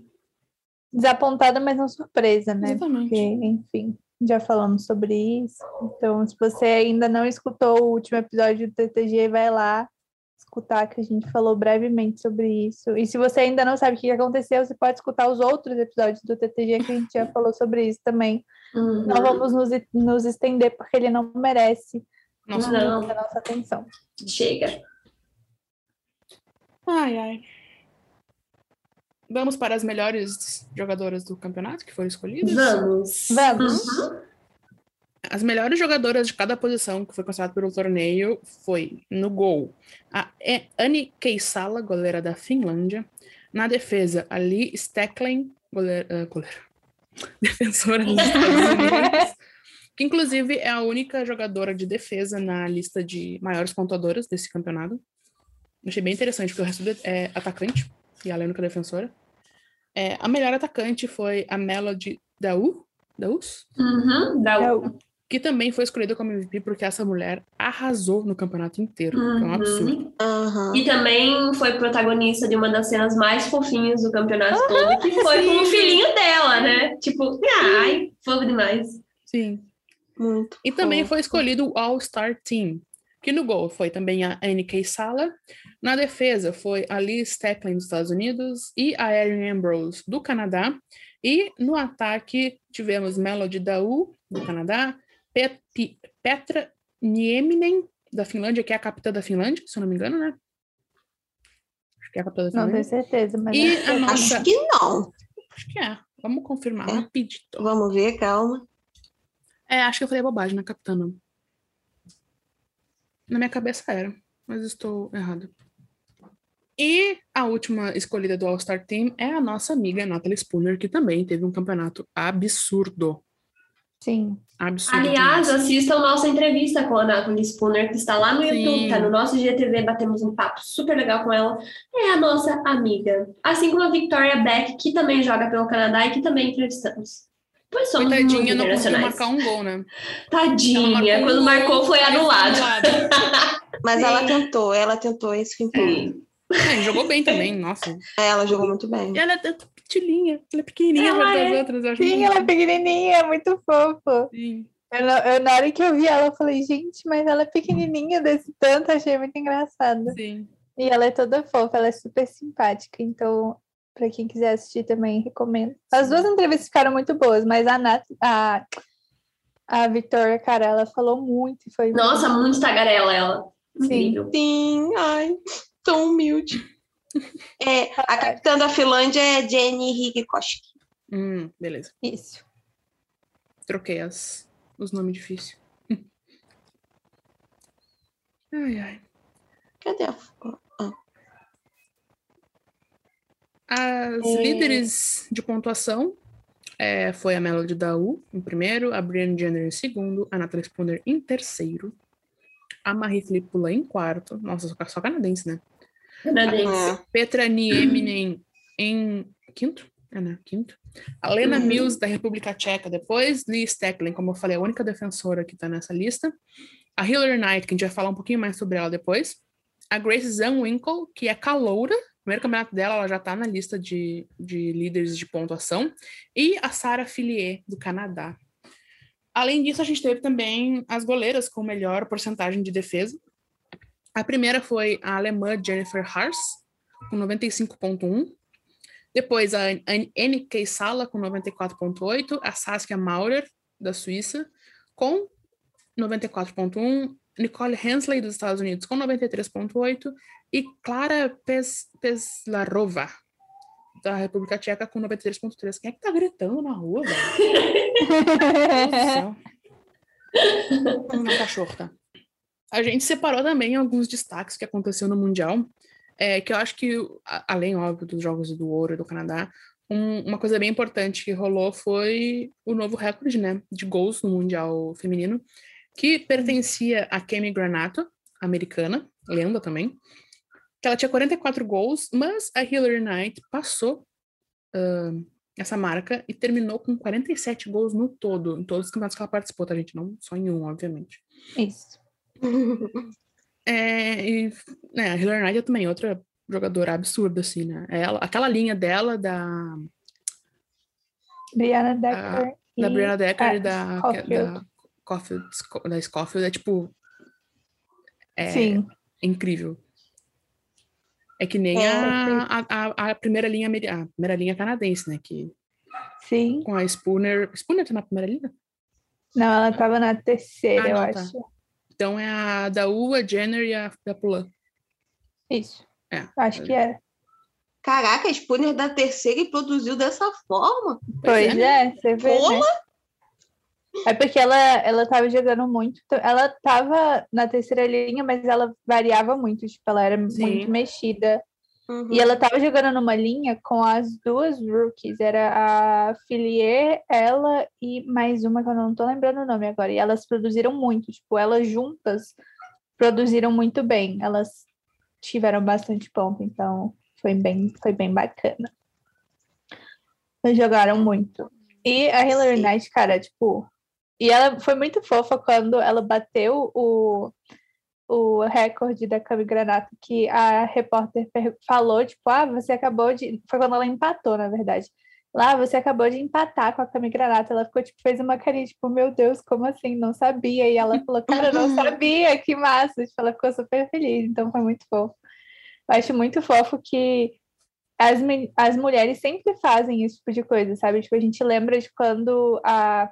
Desapontada, mas não surpresa, né? Exatamente. Porque, enfim, já falamos sobre isso. Então, se você ainda não escutou o último episódio do TTG, vai lá escutar, que a gente falou brevemente sobre isso. E se você ainda não sabe o que aconteceu, você pode escutar os outros episódios do TTG, que a gente já falou sobre isso também. Uhum. Não vamos nos, nos estender, porque ele não merece Nossa, Não. a nossa atenção. Chega. Ai, ai. Vamos para as melhores jogadoras do campeonato que foram escolhidas? Vamos. Vamos. Uhum. As melhores jogadoras de cada posição que foi considerada pelo torneio foi no gol a E- Annie Keisala, goleira da Finlândia. Na defesa, a Lee Stecklen, goleira, ah, goleira. <laughs> defensora dos Estados Unidos, que inclusive é a única jogadora de defesa na lista de maiores pontuadoras desse campeonato. Achei bem interessante, porque o resto é atacante e é a única defensora. É, a melhor atacante foi a Melody Daú, Daus, Uhum. É o- que também foi escolhida como MVP porque essa mulher arrasou no campeonato inteiro. que É um Uhum. absurdo. Aham. E também foi protagonista de uma das cenas mais fofinhas do campeonato todo, que foi com o sim. filhinho dela, né? Tipo, ai, fofo demais. Sim. Muito. E também fofo. foi escolhido o All-Star Team, que no gol foi também a Annie Sala. Na defesa foi a Lee Stecklen dos Estados Unidos e a Erin Ambrose do Canadá. E no ataque tivemos Melody Daú, do Canadá, Pet- Petra Nieminen, da Finlândia, que é a capitã da Finlândia, se eu não me engano, né? Acho que é a capitã da Não tenho Finlândia. certeza, mas. E acho que a é. nossa- Acho que não. Acho que é. Vamos confirmar É? rapidito. Vamos ver, calma. É, acho que eu falei bobagem na capitã, não. Na minha cabeça era, mas estou errado. E a última escolhida do All-Star Team é a nossa amiga Natalie Spooner, que também teve um campeonato absurdo. Sim. Absurdo. Aliás, demais. assistam nossa entrevista com a Nathalie Spooner, que está lá no Sim. YouTube, tá no nosso GTV, batemos um papo super legal com ela. É a nossa amiga. Assim como a Victoria Beck, que também joga pelo Canadá e que também entrevistamos. Pois somos Coitadinha, não conseguiu marcar um gol, né? Tadinha, marcou quando um marcou gol, foi anulado. <laughs> Mas Sim. ela tentou, ela tentou, é isso que importa. É, jogou bem também, <laughs> nossa. É, Ela jogou muito bem. E ela é tão pitilinha, ela é pequenininha Ela das é. outras. Eu acho Sim, muito ela é pequenininha, muito fofo. Sim. Eu, eu, na hora que eu vi ela, eu falei, gente, mas ela é pequenininha desse tanto, achei muito engraçado. Sim. E ela é toda fofa, ela é super simpática, então, pra quem quiser assistir também, recomendo. As duas entrevistas ficaram muito boas, mas a Nat, a, a Victoria, cara, ela falou muito e foi Nossa, muito tagarela ela. Sim. Incrível. Sim, ai, tão humilde. <laughs> É, a capitã da Finlândia é Jenny Higikoski. Hum, beleza. isso. Troquei as, os nomes difíceis. <laughs> Ai, ai. Cadê a. As É. líderes de pontuação é, foi a Melody Daú em primeiro, a Brianna Jenner em segundo, a Natalie Spooner em terceiro, a Marie Filipula em quarto. Nossa, só, só canadense, né? Canadense. Petra Nieminen em quinto? É, né? Quinto. A Lena Uhum. Mills, da República Tcheca, depois. Lee Stecklen, como eu falei, a única defensora que está nessa lista. A Hillary Knight, que a gente vai falar um pouquinho mais sobre ela depois. A Grace Zandwinkel, que é caloura. Primeiro campeonato dela, ela já está na lista de, de líderes de pontuação. E a Sarah Fillier, do Canadá. Além disso, a gente teve também as goleiras com melhor porcentagem de defesa. A primeira foi a alemã Jennifer Hars, com 95,1. Depois a N.K. Sala, com 94,8. A Saskia Maurer, da Suíça, com 94,1. Nicole Hensley, dos Estados Unidos, com 93,8. E Clara Pes Peslarova, da República Tcheca, com 93,3. Quem é que tá gritando na rua, velho? Meu <laughs> cachorro, tá? A gente separou também alguns destaques que aconteceu no Mundial, é, que eu acho que, além, óbvio, dos Jogos do Ouro do Canadá, um- uma coisa bem importante que rolou foi o novo recorde, né, de gols no Mundial Feminino, que pertencia a Kemi Granato, americana, lenda também, que ela tinha 44 gols, mas a Hillary Knight passou ah, essa marca e terminou com 47 gols no todo, em todos os campeonatos que ela participou, tá, gente? Não só em um, obviamente. Isso. É, e, né, a Hillary Knight é também outra jogadora absurda, assim, né? Ela, aquela linha dela, da, Brianna Decker. da e- Brianna Decker ah, e da Schofield. da Sco- da Schofield, é tipo. É Sim, incrível. É que nem É, a, a, a- a primeira linha a primeira linha canadense, né? Que sim. com a Spooner. Spooner tá na primeira linha? Não, ela tava na terceira, Ah, eu não, tá. acho. Então é a Daú, a Jenner e a, a Pulan. Isso. É. Acho que é. Caraca, a Spooner da terceira e produziu dessa forma. Pois né? é, você vê, né? É porque ela, ela tava jogando muito. Ela tava na terceira linha, mas ela variava muito. Tipo, ela era Sim. muito mexida. Uhum. E ela tava jogando numa linha com as duas rookies. Era a Filier, ela e mais uma que eu não tô lembrando o nome agora. E elas produziram muito. Tipo, elas juntas produziram muito bem. Elas tiveram bastante ponto, então foi bem, foi bem bacana. Elas jogaram muito. E a Hillary Sim. Knight, cara, tipo. E ela foi muito fofa quando ela bateu o, o recorde da Cami Granato, que a repórter falou, tipo, ah, você acabou de. Foi quando ela empatou, na verdade. Lá, você acabou de empatar com a Cami Granato. Ela ficou, tipo, fez uma carinha, tipo, meu Deus, como assim? Não sabia. E ela falou, cara, não <laughs> sabia, que massa. Tipo, ela ficou super feliz, então foi muito fofo. Eu acho muito fofo que as, as mulheres sempre fazem esse tipo de coisa, sabe? Tipo, a gente lembra de quando a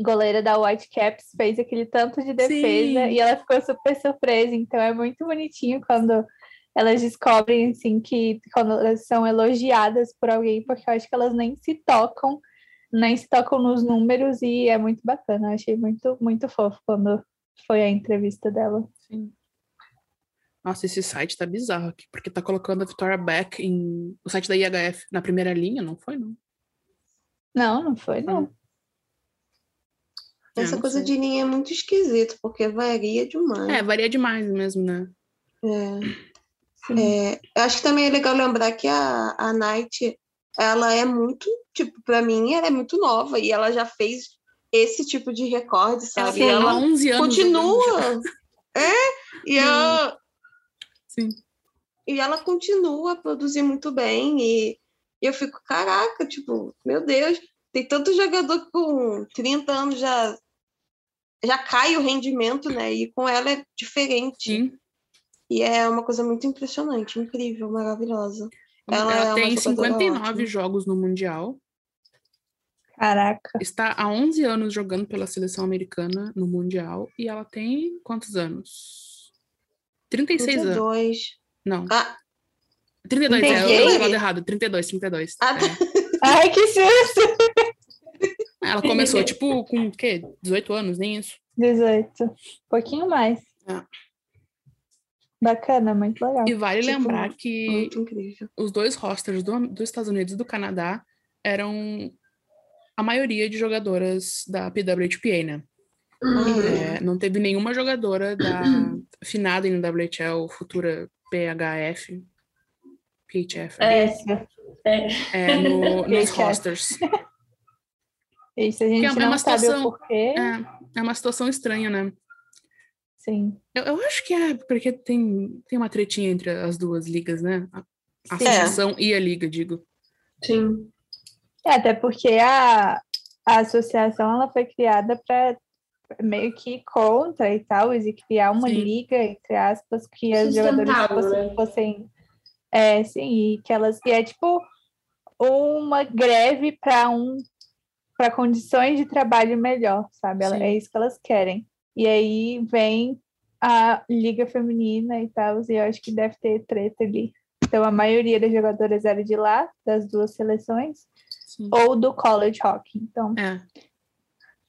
goleira da Whitecaps fez aquele tanto de defesa Sim. e ela ficou super surpresa. Então é muito bonitinho quando elas descobrem assim que quando elas são elogiadas por alguém, porque eu acho que elas nem se tocam, nem se tocam nos números e é muito bacana. Eu achei muito, muito fofo quando foi a entrevista dela. Sim. Nossa, esse site tá bizarro aqui, porque tá colocando a Victoria Beck em. O site da IHF na primeira linha, não foi, não? Não, não foi, não. É, Essa não coisa sei. de linha é muito esquisito, porque varia demais. É, varia demais mesmo, né? É. Sim. É, eu acho que também é legal lembrar que a, a Night, ela é muito, tipo, pra mim, ela é muito nova e ela já fez esse tipo de recorde, Ela sabe? tem ela 11 anos. continua. <laughs> É, e ela, Sim. e ela continua a produzir muito bem e, e eu fico, caraca, tipo, meu Deus, tem tanto jogador com 30 anos já já cai o rendimento, né? E com ela é diferente. Sim. E é uma coisa muito impressionante, incrível, maravilhosa. Ela, Ela é tem jogadora 59 ótima. jogos no Mundial. Caraca. Está há 11 anos jogando pela seleção americana no Mundial. E ela tem quantos anos? 36 anos. 32. Não. Ah, 32, é, eu eu errado. 32, 32. Ah, é. Ai, que susto! Ela começou, <laughs> tipo, com o quê? 18 anos, nem isso. 18. Um pouquinho mais. É. Bacana, muito legal. E vale Tipo, lembrar que os dois rosters do, dos Estados Unidos e do Canadá eram a maioria de jogadoras da PWHPA, né? Uhum. É, não teve nenhuma jogadora da <clears throat> finada em WHL, futura PHF, PHF, É, Isso. é, no, <laughs> nos PHF. Rosters. Isso, a gente é uma não sabe situação- o porquê. É, é uma situação estranha, né? Sim. Eu, eu acho que é porque tem, tem uma tretinha entre as duas ligas, né? A, a associação e a liga, digo. Sim. É, até porque a, a associação ela foi criada para meio que contra e tal, e criar uma Sim. liga, entre aspas, que as jogadoras Sustentável, fossem, né? fossem é, sim, e que elas e é tipo uma greve para um para condições de trabalho melhor, sabe? Ela- é isso que elas querem. E aí vem a liga feminina e tal, e eu acho que deve ter treta ali. Então a maioria das jogadoras era de lá, das duas seleções, Sim. ou do college hockey. Então, É.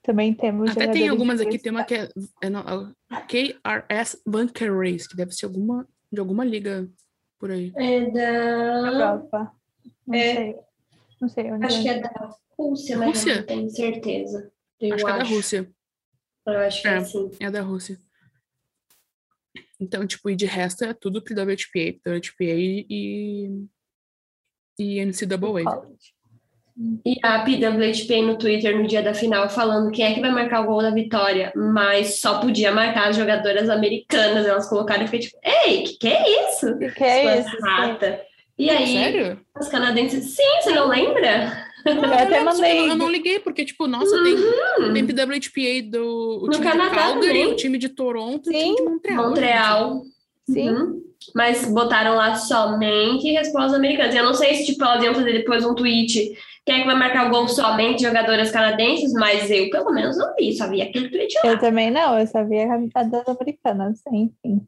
também temos Até tem algumas aqui, tem uma que é, é não, é KRS Bunker Race, que deve ser alguma, de alguma liga por aí. É da. Europa. Não É. sei. Não sei onde Acho que é da Rússia, mas Rússia? eu não tenho certeza. Eu acho que é da Rússia. Eu acho que é, É. assim. É da Rússia. Então, tipo, e de resto é tudo pro WHPA, WHPA e, e NCAA. E a PWHP no Twitter no dia da final falando quem é que vai marcar o gol da vitória, mas só podia marcar as jogadoras americanas. Elas colocaram e fiquei tipo, ei, que que é isso? O que é Suas isso? rata. E aí, Sério? as canadenses, sim, você não lembra? Eu até Eu mandei. não liguei, porque, tipo, nossa, tem, tem PWHPA do o No time Canadá de Calgary, também. o time de Toronto e o Sim. time de Montreal. Montreal. Sim. Uhum. Mas botaram lá somente respostas americanas. Eu não sei se tipo, elas iam fazer depois um tweet. Quem é que vai marcar o gol somente jogadoras canadenses? Mas eu, pelo menos, não vi. Só vi aquele tweet lá. Eu também não, eu sabia a das americanas, enfim.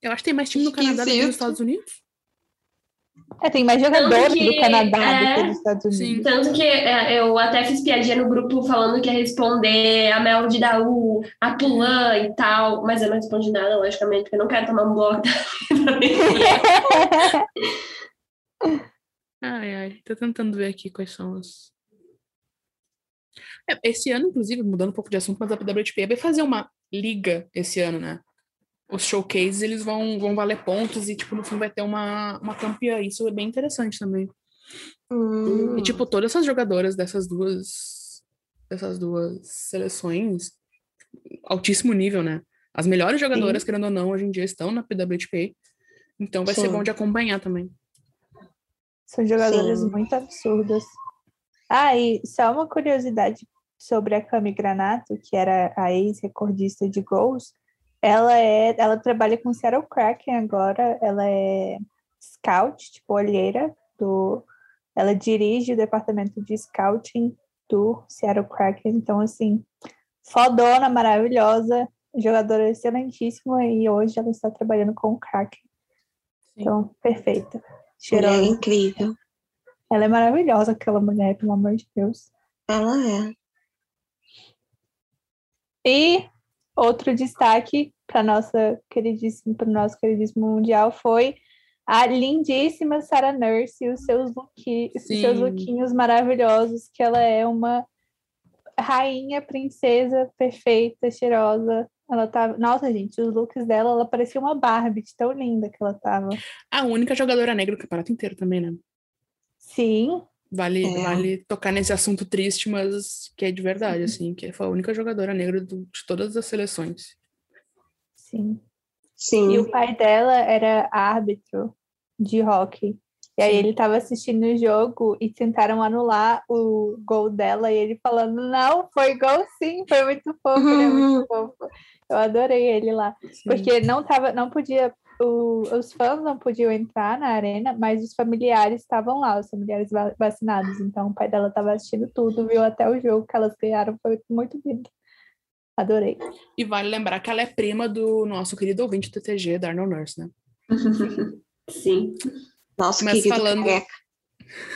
Eu acho que tem mais time no Canadá do que nos. Estados Unidos. É, tem mais jogadores que, do Canadá do é, que dos Estados Unidos. Sim. Tanto que é, eu até fiz piadinha no grupo falando que ia responder a Mel de Daú, a Tulan e tal. Mas eu não respondi nada, logicamente, porque eu não quero tomar um bloco <laughs> da Ai, ai, tô tentando ver aqui quais são os. É, esse ano, inclusive, mudando um pouco de assunto, mas a WHP vai fazer uma liga esse ano, né? Os showcases, eles vão, vão valer pontos e, tipo, no fim vai ter uma, uma campeã. Isso é bem interessante também. Hum, E, tipo, todas essas jogadoras dessas duas dessas duas seleções, altíssimo nível, né? As melhores jogadoras, querendo ou não, hoje em dia estão na PWHP. Então vai ser Sim. bom de acompanhar também. São jogadoras Sim. muito absurdas. Ah, e só uma curiosidade sobre a Cami Granato, que era a ex-recordista de gols. Ela é, ela trabalha com o Seattle Kraken agora, ela é scout, tipo olheira do ela dirige o departamento de scouting do Seattle Kraken, então assim, fodona, maravilhosa, jogadora excelentíssima e hoje ela está trabalhando com o Kraken. Então, perfeita. mulher Cheirosa. incrível. Ela é maravilhosa, aquela mulher, pelo amor de Deus. Ela é. E outro destaque para nossa queridíssima, para o nosso queridíssimo mundial foi a lindíssima Sarah Nurse e os seus, looki, seus lookinhos maravilhosos, que ela é uma rainha, princesa, perfeita, cheirosa. Ela tava. Nossa, gente, os looks dela, ela parecia uma Barbie, tão linda que ela tava. A única jogadora negra do campeonato inteiro também, né? Sim, Vale, É. vale tocar nesse assunto triste, mas que é de verdade, assim, que foi a única jogadora negra do- de todas as seleções. sim. Sim. E o pai dela era árbitro de hockey. E aí Sim. ele tava assistindo o jogo e tentaram anular o gol dela e ele falando, não, foi gol sim, foi muito fofo, ele é muito fofo. Eu adorei ele lá. Sim. Porque não tava, não podia, o- os fãs não podiam entrar na arena, mas os familiares estavam lá, os familiares va- vacinados. Então o pai dela estava assistindo tudo, viu até o jogo que elas ganharam, foi muito lindo. Adorei. E vale lembrar que ela é prima do nosso querido ouvinte do TG, Darnell Nurse, né? <laughs> Sim. Nossa, Mas querido falando-.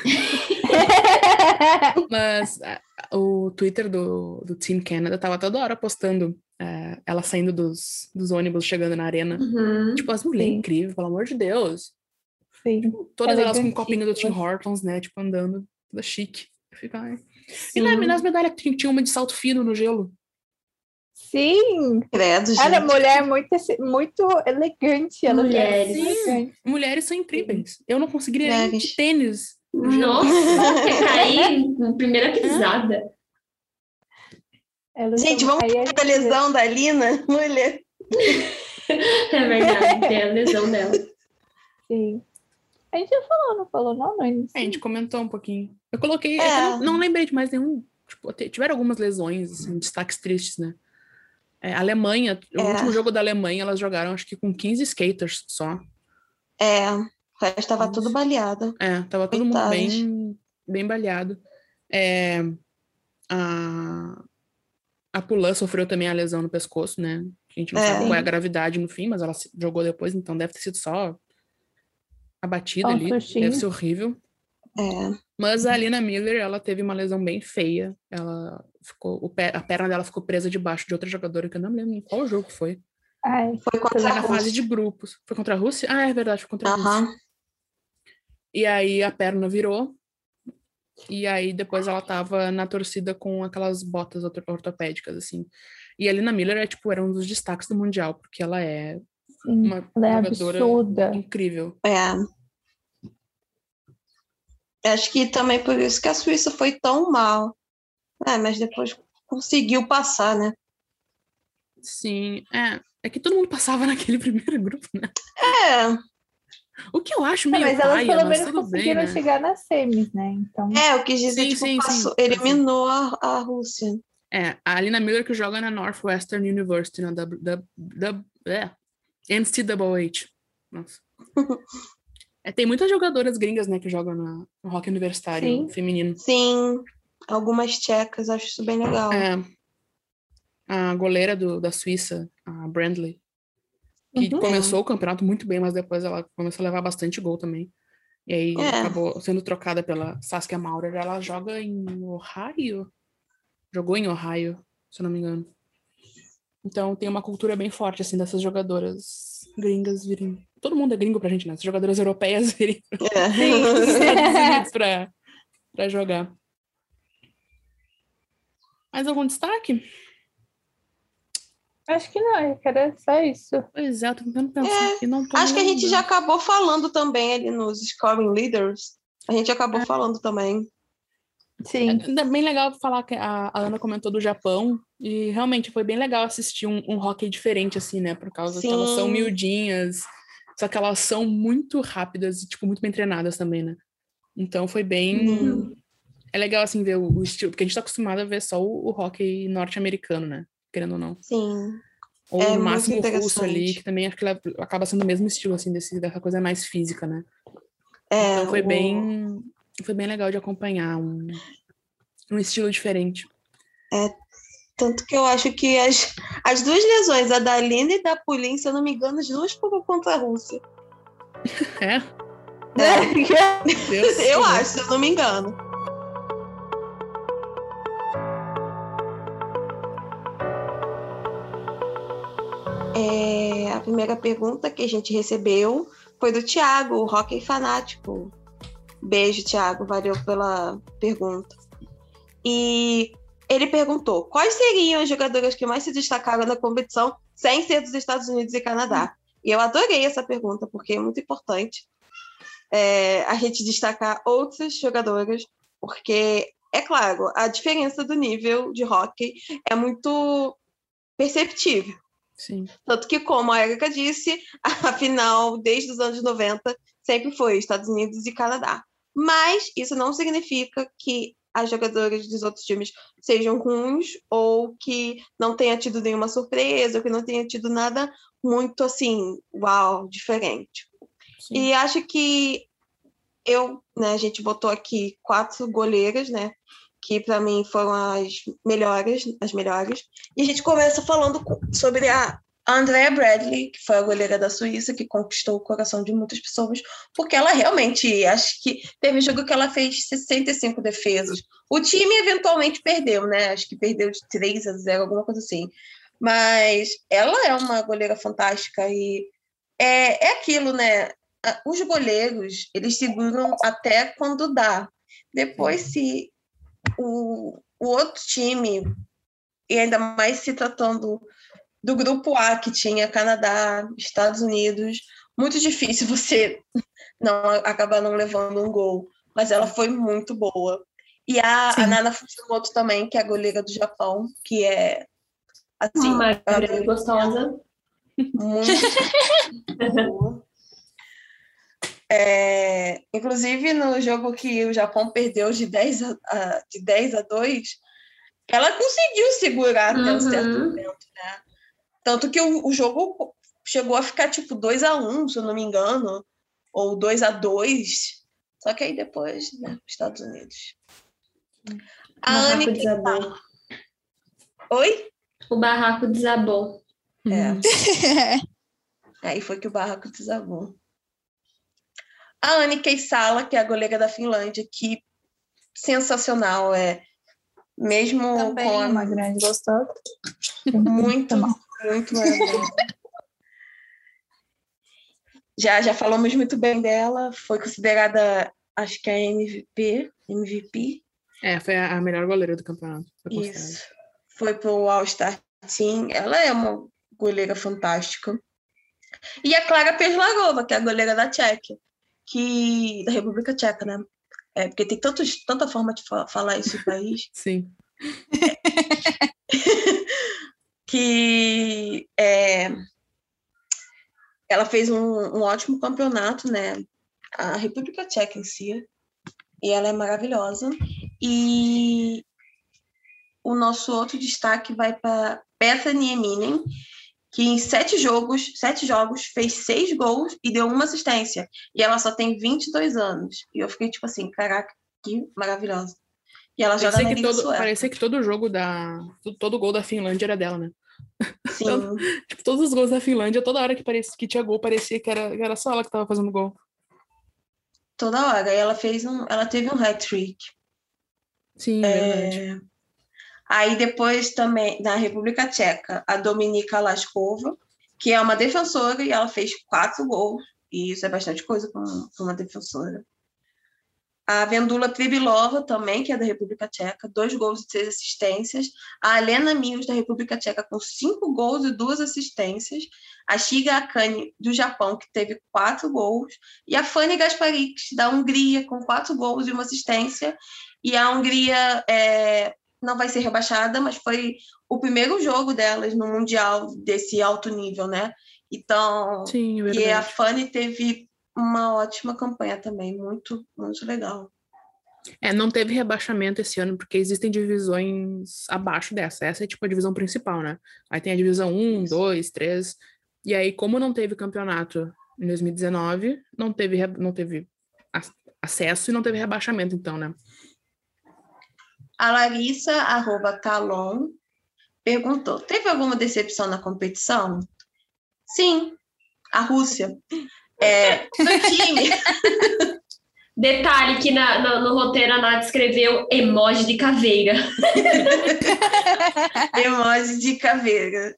<laughs> Mas o Twitter do, do Team Canada tava toda hora postando eh, ela saindo dos, dos ônibus, chegando na arena. Uhum. Tipo, as mulheres Sim. incríveis, pelo amor de Deus. Sim. Todas elas com um copinho do Tim Hortons, né? Tipo, andando, toda chique. Fica, ai. E na, nas medalhas que tinha- uma de salto fino no gelo. Sim, Credo, gente. ela é mulher muito, muito elegante. Ela é Mulheres. elegante. Mulheres são incríveis. Eu não conseguiria nem Mulheres. de tênis. Nossa, <laughs> cair na primeira pisada. Ela Gente, vamos falar da lesão da Lina? Mulher. É verdade, tem a lesão dela. <laughs> Sim. A gente já falou, não falou não, início? É, a gente comentou um pouquinho. Eu coloquei, é É. eu não, não lembrei de mais nenhum. Tipo, tiveram algumas lesões, assim, destaques tristes, né? É, a Alemanha, o É. último jogo da Alemanha, elas jogaram acho que com 15 skaters só. É, o resto tava tudo baleado. É, tava todo mundo bem, bem baleado. É, a, a Pulan sofreu também a lesão no pescoço, né? A gente não É. sabe qual é a gravidade no fim, mas ela se- jogou depois, então deve ter sido só abatida Só um ali. Deve ser horrível. É. Mas a Alina Miller, ela teve uma lesão bem feia. Ela ficou, o pé, a perna dela ficou presa debaixo de outra jogadora, que eu não me lembro em qual jogo foi. Ai, Foi contra Foi a na fase Rússia. de grupos. Foi contra a Rússia? Ah, é verdade, foi contra a Rússia. Aham. E aí a perna virou. E aí depois ela tava na torcida com aquelas botas orto- ortopédicas, assim. E a Alina Miller é, tipo, era um dos destaques do Mundial, porque ela é uma Ela é jogadora absurda. incrível. É. Acho que também por isso que a Suíça foi tão mal. É, mas depois conseguiu passar, né? Sim, é. É que todo mundo passava <laughs> naquele primeiro grupo, né? É, O que eu acho É, meio mas elas paia, pelo menos tudo bem, conseguiram né? chegar nas semis, né? Então, é, eu quis dizer, Sim, tipo, sim, passou, sim. eliminou a, a Rússia. É, a Alina Miller que joga na Northwestern University, na W, W, W, é, NCAA. Nossa. <laughs> É, tem muitas jogadoras gringas, né, que jogam na, no hockey universitário Sim. feminino. Sim, algumas tchecas, acho isso bem legal. É, a goleira do, da Suíça, a Brandley, que Uhum. começou o campeonato muito bem, mas depois ela começou a levar bastante gol também. E aí É. acabou sendo trocada pela Saskia Maurer. Ela joga em Ohio. Jogou em Ohio, se eu não me engano. Então tem uma cultura bem forte, assim, dessas jogadoras gringas virem. Todo mundo é gringo pra gente, né? Essas jogadoras europeias virem É. pra, pra jogar. Mais algum destaque? Acho que não, que era só isso. Pois é, eu tô tentando pensar aqui. Não tô Acho que a gente já acabou falando também ali nos scoring leaders. A gente acabou falando também. Sim. É bem legal falar que a, a Ana comentou do Japão e realmente foi bem legal assistir um, um hockey diferente, assim, né? Por causa que elas são Sim. miudinhas, só que elas são muito rápidas e, tipo, muito bem treinadas também, né? Então foi bem. Uhum. É legal, assim, ver o, o estilo, porque a gente tá acostumado a ver só o, o hockey norte-americano, né? Querendo ou não. Sim. Ou É no máximo o russo ali, que também acho que acaba sendo o mesmo estilo, assim, desse, dessa coisa mais física, né? É, Então foi o- bem. Foi bem legal de acompanhar um, um estilo diferente. Tanto que eu acho que as, as duas lesões, a da Aline e da Pulin, se eu não me engano, as duas foram contra a Rússia. <laughs> É? É, Deus, <laughs> eu acho, se eu não me engano. É, a primeira pergunta que a gente recebeu foi do Thiago, o Hockey Fanático. Beijo, Thiago, valeu pela pergunta. E ele perguntou: quais seriam as jogadoras que mais se destacaram na competição sem ser dos Estados Unidos e Canadá? E eu adorei essa pergunta, porque é muito importante é, a gente destacar outras jogadoras, porque, é claro, a diferença do nível de hockey é muito perceptível. Sim. Tanto que, como a Erika disse, <laughs> a final, desde os anos 90, sempre foi Estados Unidos e Canadá. Mas isso não significa que as jogadoras dos outros times sejam ruins ou que não tenha tido nenhuma surpresa, ou que não tenha tido nada muito assim, uau, diferente. Sim. E acho que eu, né, a gente botou aqui quatro goleiras, né, que para mim foram as melhores, as melhores. E a gente começa falando sobre a Andrea Bradley, que foi a goleira da Suíça, que conquistou o coração de muitas pessoas, porque ela realmente, acho que teve jogo que ela fez 65 defesas. O time eventualmente perdeu, né? Acho que perdeu de 3 a 0, alguma coisa assim. Mas ela é uma goleira fantástica e é, é aquilo, né? Os goleiros, eles seguram até quando dá. Depois, se o, o outro time, e ainda mais se tratando do grupo A, que tinha Canadá, Estados Unidos, muito difícil <laughs> você não acabar não levando um gol. Mas ela foi muito boa. E a, a Nana Fujimoto também, que é a goleira do Japão, que é assim, Uma grande gostosa. muito <laughs> boa. É, inclusive, no jogo que o Japão perdeu de 10 a, a- de 10 a 2, ela conseguiu segurar até um certo Uhum. momento, né? Tanto que o, o jogo chegou a ficar tipo 2 a 1 se eu não me engano, ou 2 a 2 Só que aí depois, né, Estados Unidos. A O Anne barraco desabou. Oi? O barraco desabou. É. Uhum. <laughs> Aí foi que o barraco desabou. A Anne Keisala, que é a goleira da Finlândia, que sensacional, é mesmo Também com a- uma grande gostosa. muito, muito. <laughs> Já, já falamos muito bem dela, foi considerada, acho que a MVP, MVP, É, foi a melhor goleira do campeonato. foi. Isso. Foi pro All-Star Team. Ela é uma goleira fantástica. E a Clara Peslarova, que é a goleira da Tchequia, que da República Tcheca, né? É, porque tem tantos, tanta forma de fa- falar esse <laughs> país Sim. <laughs> que é, ela fez um, um ótimo campeonato, né? A República Tcheca em si. E ela é maravilhosa. E o nosso outro destaque vai para Bethany Eminem, que em sete jogos, sete jogos fez seis gols e deu uma assistência. E ela só tem 22 anos. E eu fiquei tipo assim, caraca, que maravilhosa. E ela joga Parecia na que, todo, parecia que todo jogo da. Todo, gol da Finlândia era dela, né? Sim. Tipo, todos os gols da Finlândia, toda hora que, parecia, que tinha gol, parecia que era, que era só ela que tava fazendo gol. Toda hora. E ela fez um. Ela teve um hat-trick. Sim, verdade. Aí depois também, na República Tcheca, a Dominika Laskova, que é uma defensora, e ela fez quatro gols. E isso é bastante coisa para uma defensora. A Vendula Pribilova também, que é da República Tcheca, dois gols e seis assistências. A Helena Mills, da República Tcheca, com cinco gols e duas assistências. A Shiga Akane, do Japão, que teve quatro gols. E a Fanny Gasparix, da Hungria, com quatro gols e uma assistência. E a Hungria é, não vai ser rebaixada, mas foi o primeiro jogo delas no Mundial desse alto nível, né? Então, Sim, é e a. Fanny teve uma ótima campanha também, muito, muito legal. É, não teve rebaixamento esse ano, porque existem divisões abaixo dessa. Essa é tipo a divisão principal, né? Aí tem a divisão 1, Isso. 2, 3. E aí, como não teve campeonato em 2019, não teve, não teve ac- acesso e não teve rebaixamento, então, né? A Larissa, arroba Calon, perguntou: teve alguma decepção na competição? Sim, a Rússia. É, <laughs> no time, Detalhe que na- no, no roteiro a Nath escreveu emoji de caveira. <laughs> emoji de caveira.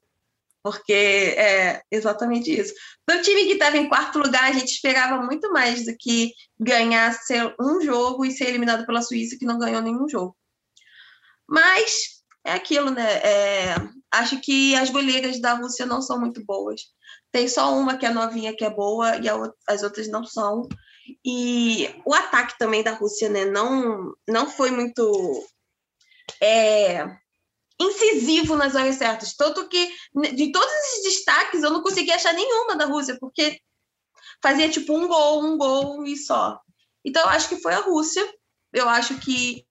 Porque é exatamente isso. Do time que estava em quarto lugar, a gente esperava muito mais do que ganhar um jogo e ser eliminado pela Suíça, que não ganhou nenhum jogo. Mas é aquilo, né? É, acho que as goleiras da Rússia não são muito boas. Tem só uma que é novinha, que é boa, e as outras não são. E o ataque também da Rússia, né? Não, não foi muito. é, incisivo nas horas certas. Tanto que, de todos esses destaques, eu não consegui achar nenhuma da Rússia, porque fazia tipo um gol, um gol e só. Então, eu acho que foi a Rússia. Eu acho que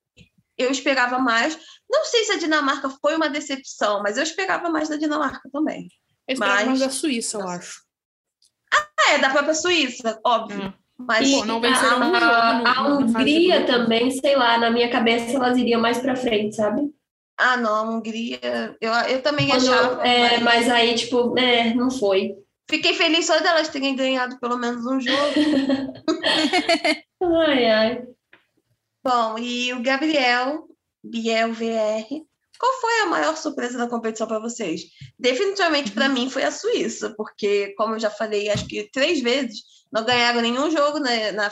eu esperava mais. Não sei se a Dinamarca foi uma decepção, mas eu esperava mais da Dinamarca também. Eu esperava Mas- mais da Suíça, eu acho. Ah, é, da própria Suíça, óbvio. É. Mas Pô, não venceram um jogo a, a Hungria também, sei lá, na minha cabeça elas iriam mais pra frente, sabe? Ah, não, a Hungria, eu, eu também Quando- achava. é, mas mas aí, tipo, é, não foi. Fiquei feliz só delas terem ganhado pelo menos um jogo. <laughs> <laughs> Ai, ai. Bom, e o Gabriel, Biel VR, qual foi a maior surpresa da competição para vocês? Definitivamente para mim foi a Suíça, porque, como eu já falei, acho que três vezes não ganharam nenhum jogo na, na,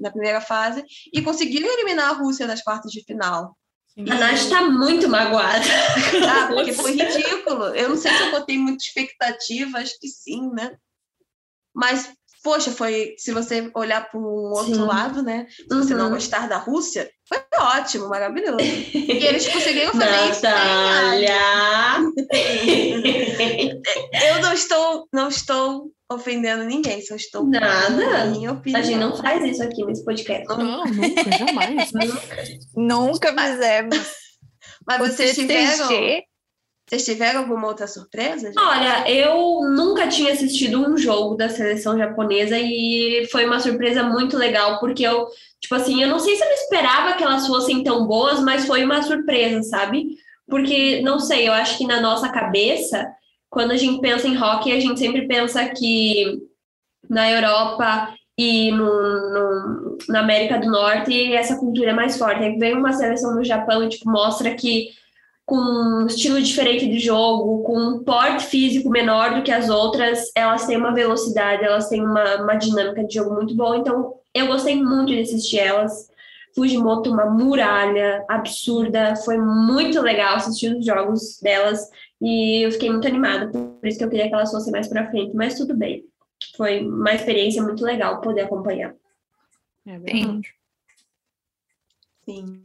na primeira fase e conseguiram eliminar a Rússia nas quartas de final. Sim. A Nath tá muito magoada. Ah, porque <laughs> foi ridículo. Eu não sei se eu botei muita expectativa, acho que sim, né? Mas, poxa, foi. Se você olhar para um outro Sim. lado, né? Se você não Uhum. gostar da Rússia, foi ótimo, maravilhoso. <laughs> E eles conseguiram fazer isso sem a- Natália! <laughs> Eu não estou, não estou ofendendo ninguém, só estou Nada. minha A opinião. gente não faz isso aqui nesse podcast. Não, nunca, jamais. <laughs> Nunca fizemos. Mas vocês tiveram, vocês tiveram alguma outra surpresa? Olha, eu nunca tinha assistido um jogo da seleção japonesa e foi uma surpresa muito legal, porque eu, tipo assim, eu não sei se eu não esperava que elas fossem tão boas, mas foi uma surpresa, sabe? Porque, não sei, eu acho que na nossa cabeça, quando a gente pensa em hockey, a gente sempre pensa que na Europa e no, no- na América do Norte essa cultura é mais forte. Aí vem uma seleção no Japão e tipo, mostra que com um estilo diferente de jogo, com um porte físico menor do que as outras, elas têm uma velocidade, elas têm uma, uma dinâmica de jogo muito boa. Então, eu gostei muito de assistir elas. Fujimoto, uma muralha absurda. Foi muito legal assistir os jogos delas e eu fiquei muito animada. Por isso que eu queria que elas fossem mais pra frente, mas tudo bem. Foi uma experiência muito legal poder acompanhar. É verdade. Sim.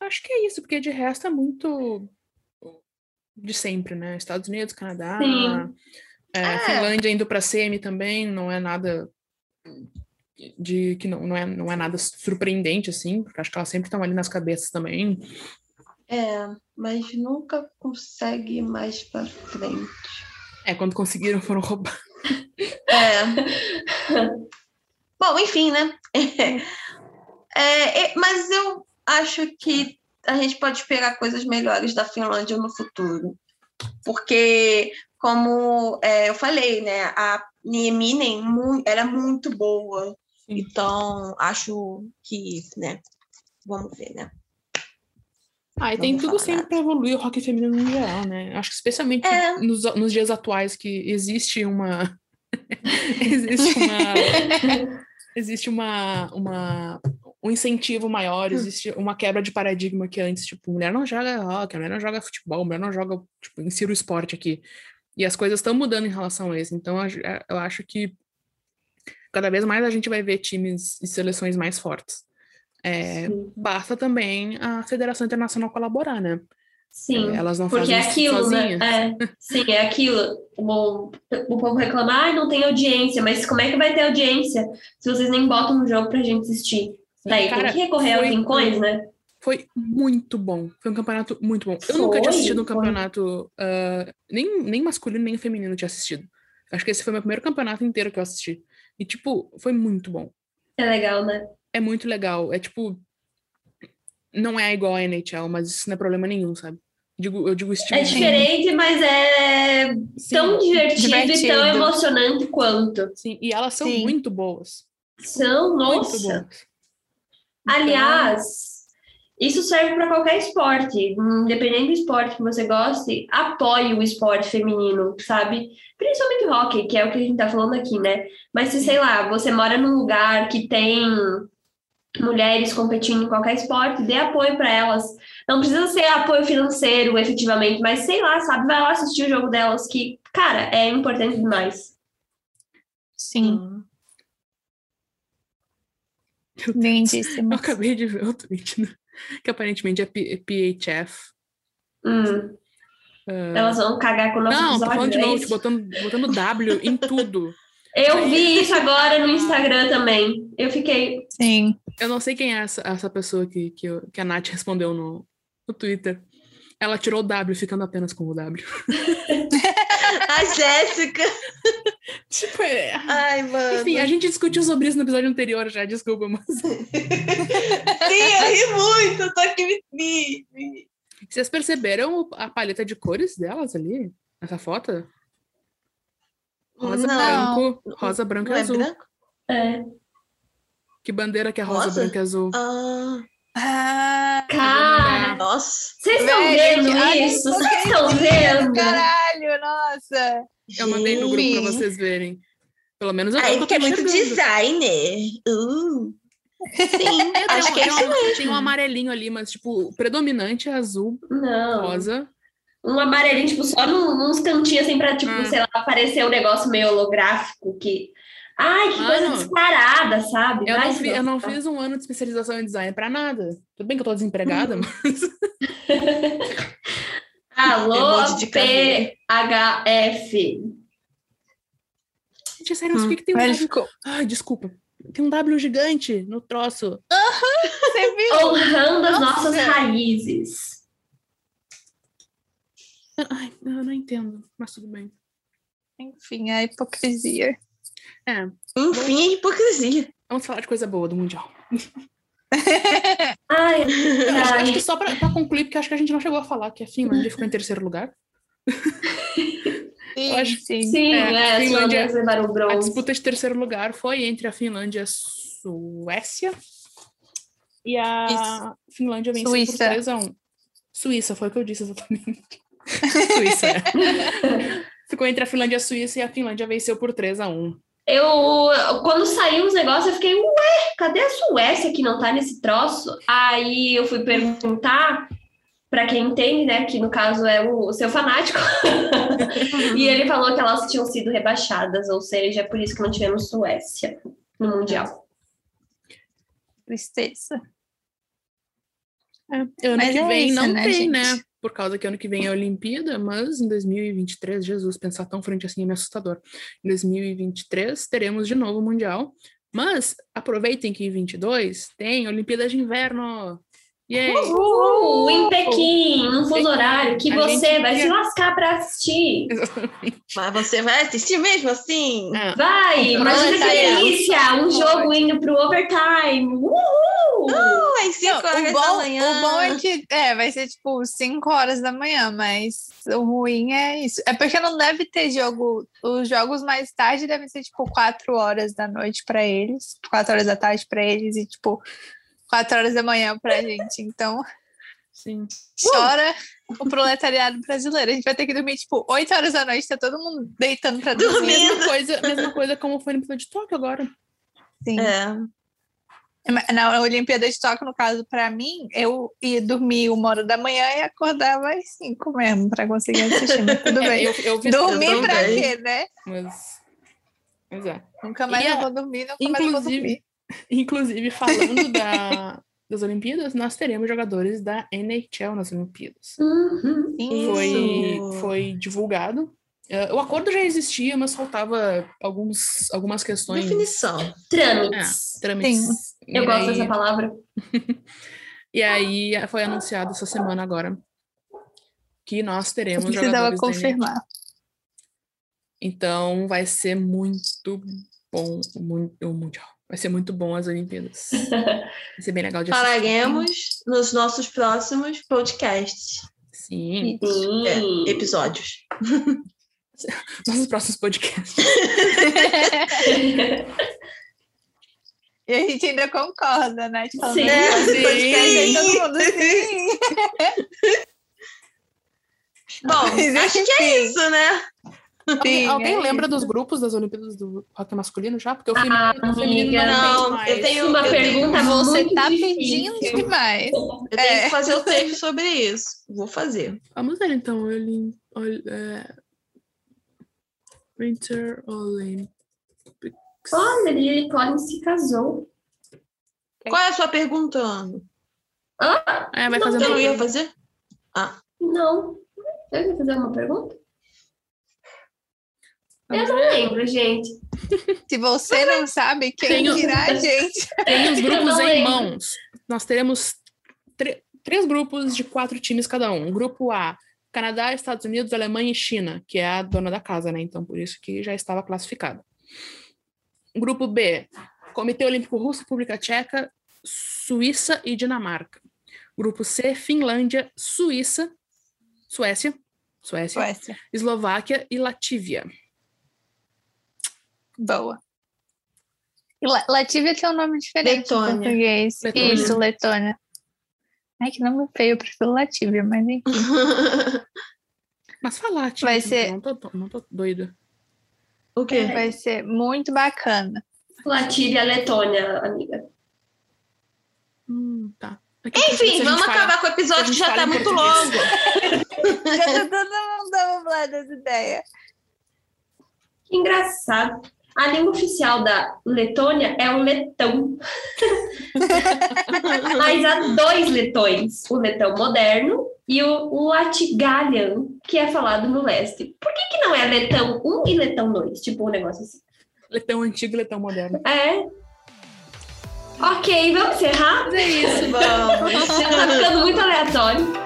Acho que é isso, porque de resto é muito de sempre, né? Estados Unidos, Canadá, é, É. Finlândia indo para semi também, não é nada de que não, não, é, não é nada surpreendente assim, porque acho que elas sempre estão ali nas cabeças também. É, mas nunca consegue ir mais pra frente. É, quando conseguiram foram roubar. <laughs> É. Bom, enfim, né? <laughs> É, é, mas eu acho que a gente pode esperar coisas melhores da Finlândia no futuro. Porque, como é, eu falei, né? A Nieminen era muito boa. Sim. Então, acho que, né? Vamos ver, né? Ah, e tem tudo sempre para evoluir o hockey feminino no geral, né? Acho que especialmente É. nos, nos dias atuais que existe uma <laughs> existe uma <laughs> existe uma, uma um incentivo maior, existe uma quebra de paradigma que antes, tipo, mulher não joga hockey, mulher não joga futebol, mulher não joga, tipo, insira o esporte aqui. E as coisas estão mudando em relação a isso. Então, eu acho que cada vez mais a gente vai ver times e seleções mais fortes. É, basta também a Federação Internacional colaborar, né? Sim. Elas não Porque fazem é aquilo, sozinhas. né? É, sim, é aquilo. O, o povo reclama, ai, não tem audiência, mas como é que vai ter audiência se vocês nem botam um jogo pra gente assistir? Daí Cara, tem que recorrer aos foi- rincões, né? Foi muito bom. Foi um campeonato muito bom. Eu nunca tinha Foi, assistido um foi. campeonato, ah, nem, nem masculino, nem feminino tinha assistido. Acho que esse foi o meu primeiro campeonato inteiro que eu assisti. E, tipo, foi muito bom. É legal, né? É muito legal. É, tipo, não é igual a NHL, mas isso não é problema nenhum, sabe? Digo, eu digo estilo É diferente, mas é Sim, tão divertido, e tão Divertido. emocionante quanto. sim. E elas são Sim. muito boas. São, Muito nossa. boas. Então, Aliás, isso serve para qualquer esporte, independente do esporte que você goste, apoie o esporte feminino, sabe? Principalmente o hockey, que é o que a gente tá falando aqui, né? Mas se, sei lá, você mora num lugar que tem mulheres competindo em qualquer esporte, dê apoio para elas. Não precisa ser apoio financeiro, efetivamente, mas sei lá, sabe? Vai lá assistir o jogo delas, que, cara, é importante demais. Sim, Eu lindíssimo. acabei de ver o tweet, né? que aparentemente é P- PHF, Hum, Ah, elas vão cagar com o nosso não, tô falando de é novo, botando, botando W em tudo. <laughs> Eu vi isso agora no <laughs> Instagram também. Eu fiquei. Sim. Eu não sei quem é essa, essa pessoa que, que, eu- que a Nath respondeu no, no Twitter. Ela tirou o W, ficando apenas com o W. <laughs> <laughs> A Jéssica. Tipo, é. Ai, mano. Enfim, a gente discutiu sobre isso no episódio anterior já, desculpa, mas. Sim, eu ri muito. Eu tô aqui me. Vocês perceberam a paleta de cores delas ali? Nessa foto? Rosa, Não. branco, rosa, branco Não e é azul. branco? É. Que bandeira que é rosa, Rosa? branco e azul? Ah, Ah, Cara, nossa. vocês estão vendo isso? Vocês estão vendo? caralho, nossa. Eu mandei no grupo pra Gente. vocês verem. Pelo menos eu, Aí eu porque tô é muito designer. Uh. Sim, <laughs> tem acho um- que é tem isso um- mesmo. Tem um amarelinho ali, mas, tipo, o predominante é azul, Não. rosa. Um amarelinho, tipo, só num- nos cantinhos, assim, pra, tipo, Ah. sei lá, aparecer um negócio meio holográfico que. Ai, que coisa descarada, sabe? Eu não, se fi- eu não fiz um ano de especialização em design pra nada. Tudo bem que eu tô desempregada, Hum. <laughs> mas. <laughs> <laughs> Alô. PHF. Gente, sério, mas Hum. por que, que tem um Ele W? ficou. Ai, desculpa. Tem um W gigante no troço. Você viu? Honrando as Nossa. nossas raízes. Ai, eu não entendo, mas tudo bem. Enfim, a hipocrisia. É, Enfim, é hipocrisia. vamos falar de coisa boa do Mundial. <laughs> Ai, Eu acho, ai. acho que só pra concluir, porque acho que a gente não chegou a falar que a Finlândia ficou em terceiro lugar. <laughs> Sim, acho- sim. Sim, É, é, as Finlândia- A bronze. disputa de terceiro lugar foi entre a Finlândia e a Suécia. E a Finlândia venceu por Suíça. 3 a 1 Suíça, foi o que eu disse exatamente. <laughs> Suíça, é. Ficou entre a Finlândia e a Suíça e a Finlândia venceu por 3 a 1 Eu, quando saiu os negócios, eu fiquei, ué, cadê a Suécia que não tá nesse troço? Aí eu fui perguntar pra quem entende, né, que no caso é o seu fanático, <laughs> e ele falou que elas tinham sido rebaixadas, ou seja, é por isso que não tivemos Suécia no Mundial. Tristeza. Ano Mas que é vem isso, não né, tem, gente? né? Por causa que ano que vem é a Olimpíada, mas em 2023, Jesus, pensar tão frente assim é meio assustador. Em 2023 teremos de novo o Mundial, mas aproveitem que em 22 tem Olimpíadas de Inverno. Yay! Uh, em Pequim, num fuso horário, que A você vai quer- se lascar pra assistir. <laughs> Exatamente. Mas você vai assistir mesmo assim? É. Vai, O imagina que delícia, um jogo indo pro overtime. Uhul! Não, às 5 Não, horas o, da bom, manhã. o bom é que é, vai ser tipo 5 horas da manhã, mas o ruim é isso. É porque não deve ter jogo. Os jogos mais tarde devem ser tipo 4 horas da noite para eles, 4 horas da tarde para eles e tipo 4 horas da manhã pra gente. Então, Sim. chora o proletariado brasileiro. A gente vai ter que dormir tipo 8 horas da noite, tá todo mundo deitando pra dormir. Dormindo. Mesma coisa, mesma coisa como foi no Olimpíada de Tóquio agora. Sim. É. Na Olimpíada de Tóquio, no caso, para mim, eu ia dormir uma hora da manhã e acordava às cinco mesmo para conseguir assistir, mas tudo <laughs> É, bem. eu, eu vi Dormir Eu pra quê, né? mas... É. Nunca mais E eu a- vou dormir, nunca mais eu vou inclusive- dormir. <laughs> Inclusive, falando da, das Olimpíadas, nós teremos jogadores da NHL nas Olimpíadas. Uhum. Foi, Isso. foi divulgado. Eh, o acordo já existia, mas faltava alguns, algumas questões. Definição. Trâmites. É, trâmites. Eu E gosto aí- dessa palavra. <laughs> E aí foi anunciado essa semana agora que nós Eu teremos precisava jogadores da NHL. confirmar. Então vai ser muito bom o Mundial. Vai ser muito bom as Olimpíadas. <laughs> Vai ser bem legal de assistir. Falaremos nos nossos próximos podcasts. Sim, Sim. É, episódios. <laughs> nossos próximos podcasts. <laughs> E a gente ainda concorda, né? Falar, Sim. "Nossa, esse Sim. podcast todo mundo, sim. Bom, Mas acho que é isso, né? Alguém, Sim, alguém é lembra isso. dos grupos das Olimpíadas do hockey masculino já? Porque o Ah, feminino, não, não, eu tenho- Uma eu tenho- pergunta Você muito tá difícil. pedindo demais. Eu tenho É. que fazer o texto <laughs> sobre isso. Vou fazer. Vamos ver então. Olim, ol, é, Winter Olympics. Olha, Lily Collins se casou. Qual é a sua pergunta, Ana? É, vai fazer Eu não ia fazer? Ah, Não. Eu quero fazer uma pergunta? Eu não lembro, gente. Se você não sabe, quem Tenho- dirá, <laughs> gente? Tem os grupos em lembro. mãos. Nós teremos três grupos de quatro times cada um. Grupo A, Canadá, Estados Unidos, Alemanha e China, que é a dona da casa, né? Então, por isso que já estava classificado. Grupo B, Comitê Olímpico Russo, República Tcheca, Suíça e Dinamarca. Grupo C, Finlândia, Suíça, Suécia, Suécia, Suécia. Eslováquia e Latívia. Boa. La- Latívia tem um nome diferente Letônia. em português. Letônia. Isso, Letônia. Ai, que nome feio, eu prefiro Latívia, mas enfim. <laughs> Mas falar, Latívia, Vai ser- não tô, não tô doida. o quê? Vai ser muito bacana. Latívia, Letônia, amiga. Hum, tá. Aqui, Enfim, vamos fala- acabar com o episódio que já tá muito longo. <laughs> Já tá todo mundo dublando essa ideia. Que engraçado. A língua oficial da Letônia é o letão. <laughs> Mas há dois letões: o letão moderno e o Latgalian, que é falado no leste. Por que, que não é letão 1 e letão 2? Tipo um negócio assim. Letão antigo e letão moderno. É. Ok, vamos encerrar? É isso, vamos. tá ficando muito aleatório.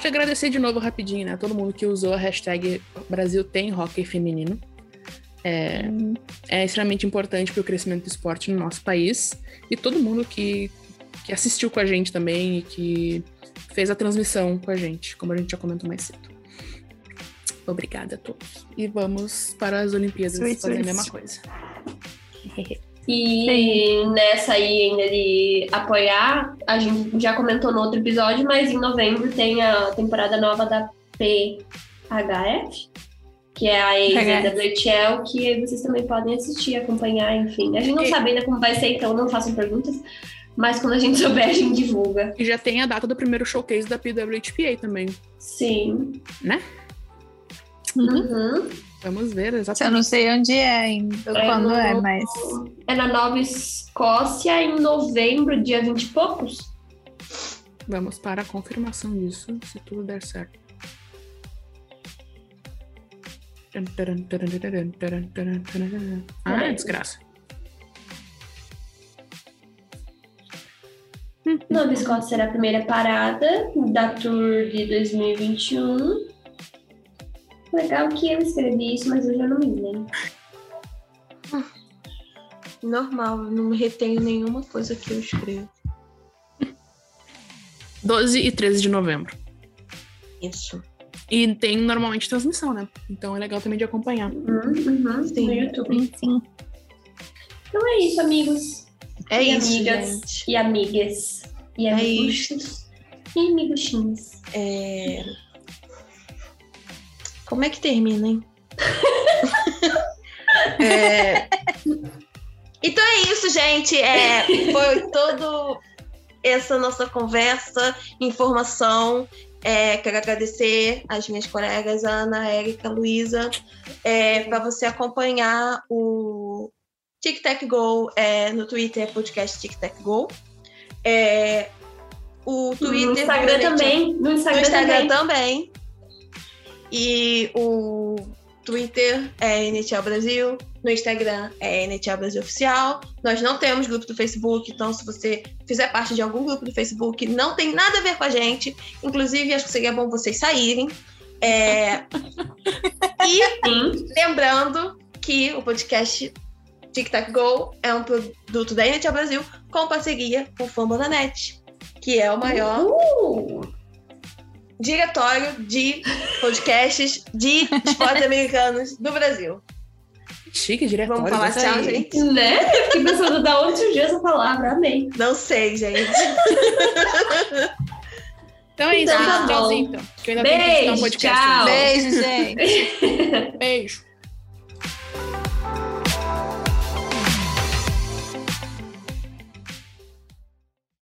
Acho que agradecer de novo rapidinho, né? Todo mundo que usou a hashtag Brasil tem hockey feminino. É, é extremamente importante para o crescimento do esporte no nosso país. E todo mundo que, que assistiu com a gente também e que fez a transmissão com a gente, como a gente já comentou mais cedo. Obrigada a todos. E vamos para as Olimpíadas Sweet, fazer a mesma coisa. <laughs> E nessa aí ainda de apoiar, a gente já comentou no outro episódio, mas em novembro tem a temporada nova da PHF, que é a ex-WHL, que vocês também podem assistir, acompanhar, enfim. A gente não E- sabe ainda como vai ser, então não façam perguntas, mas quando a gente <laughs> souber, a gente divulga. E já tem a data do primeiro showcase da PWHPA também, Sim. né? Uhum. Vamos ver Eu exatamente. não sei onde é ainda, É quando no- é, mas. É na Nova Escócia em novembro, dia 20 e poucos. Vamos para a confirmação disso, se tudo der certo. Ah, Peraí. desgraça. Nova Escócia será a primeira parada da Tour de 2021. Legal que eu escrevi isso, mas eu já não me lembro. Normal, eu não me retenho nenhuma coisa que eu escrevo. 12 e 13 de novembro. Isso. E tem normalmente transmissão, né? Então é legal também de acompanhar. Uhum, uhum, Sim. No YouTube. Sim, sim. Então é isso, amigos. É e isso, amigas. gente. E amigas. E É amiguchos. E amiguchinhos. É... Como é que termina, hein? <laughs> É, Então é isso, gente. É, Foi todo essa nossa conversa, informação. É, quero agradecer às minhas colegas, Ana, Érica, Luísa, é, para você acompanhar o Tic Tac Go é, no Twitter, podcast Tic Tac Go. É, o Twitter. no Instagram também. No no Instagram, Instagram também. também. E o Twitter é NHL Brasil. No Instagram é NHL Brasil Oficial. Nós não temos grupo do Facebook, então se você fizer parte de algum grupo do Facebook, não tem nada a ver com a gente. Inclusive, acho que seria bom vocês saírem. É, E Sim. lembrando que o podcast Tic Tac Go é um produto da NHL Brasil com parceria com o Fambonanet, que é o maior Uh, diretório de podcasts de esportes <laughs> americanos do Brasil. Chique, diretório. Vamos falar tchau, gente? né? Fiquei pensando da onde surgiu essa palavra. Amei. Não sei, gente. <laughs> Então é isso, Então tá gente. Tchauzinho, então. Que eu ainda tenho que editar um Beijo, podcast. tchau. Beijo, gente. <laughs> Beijo.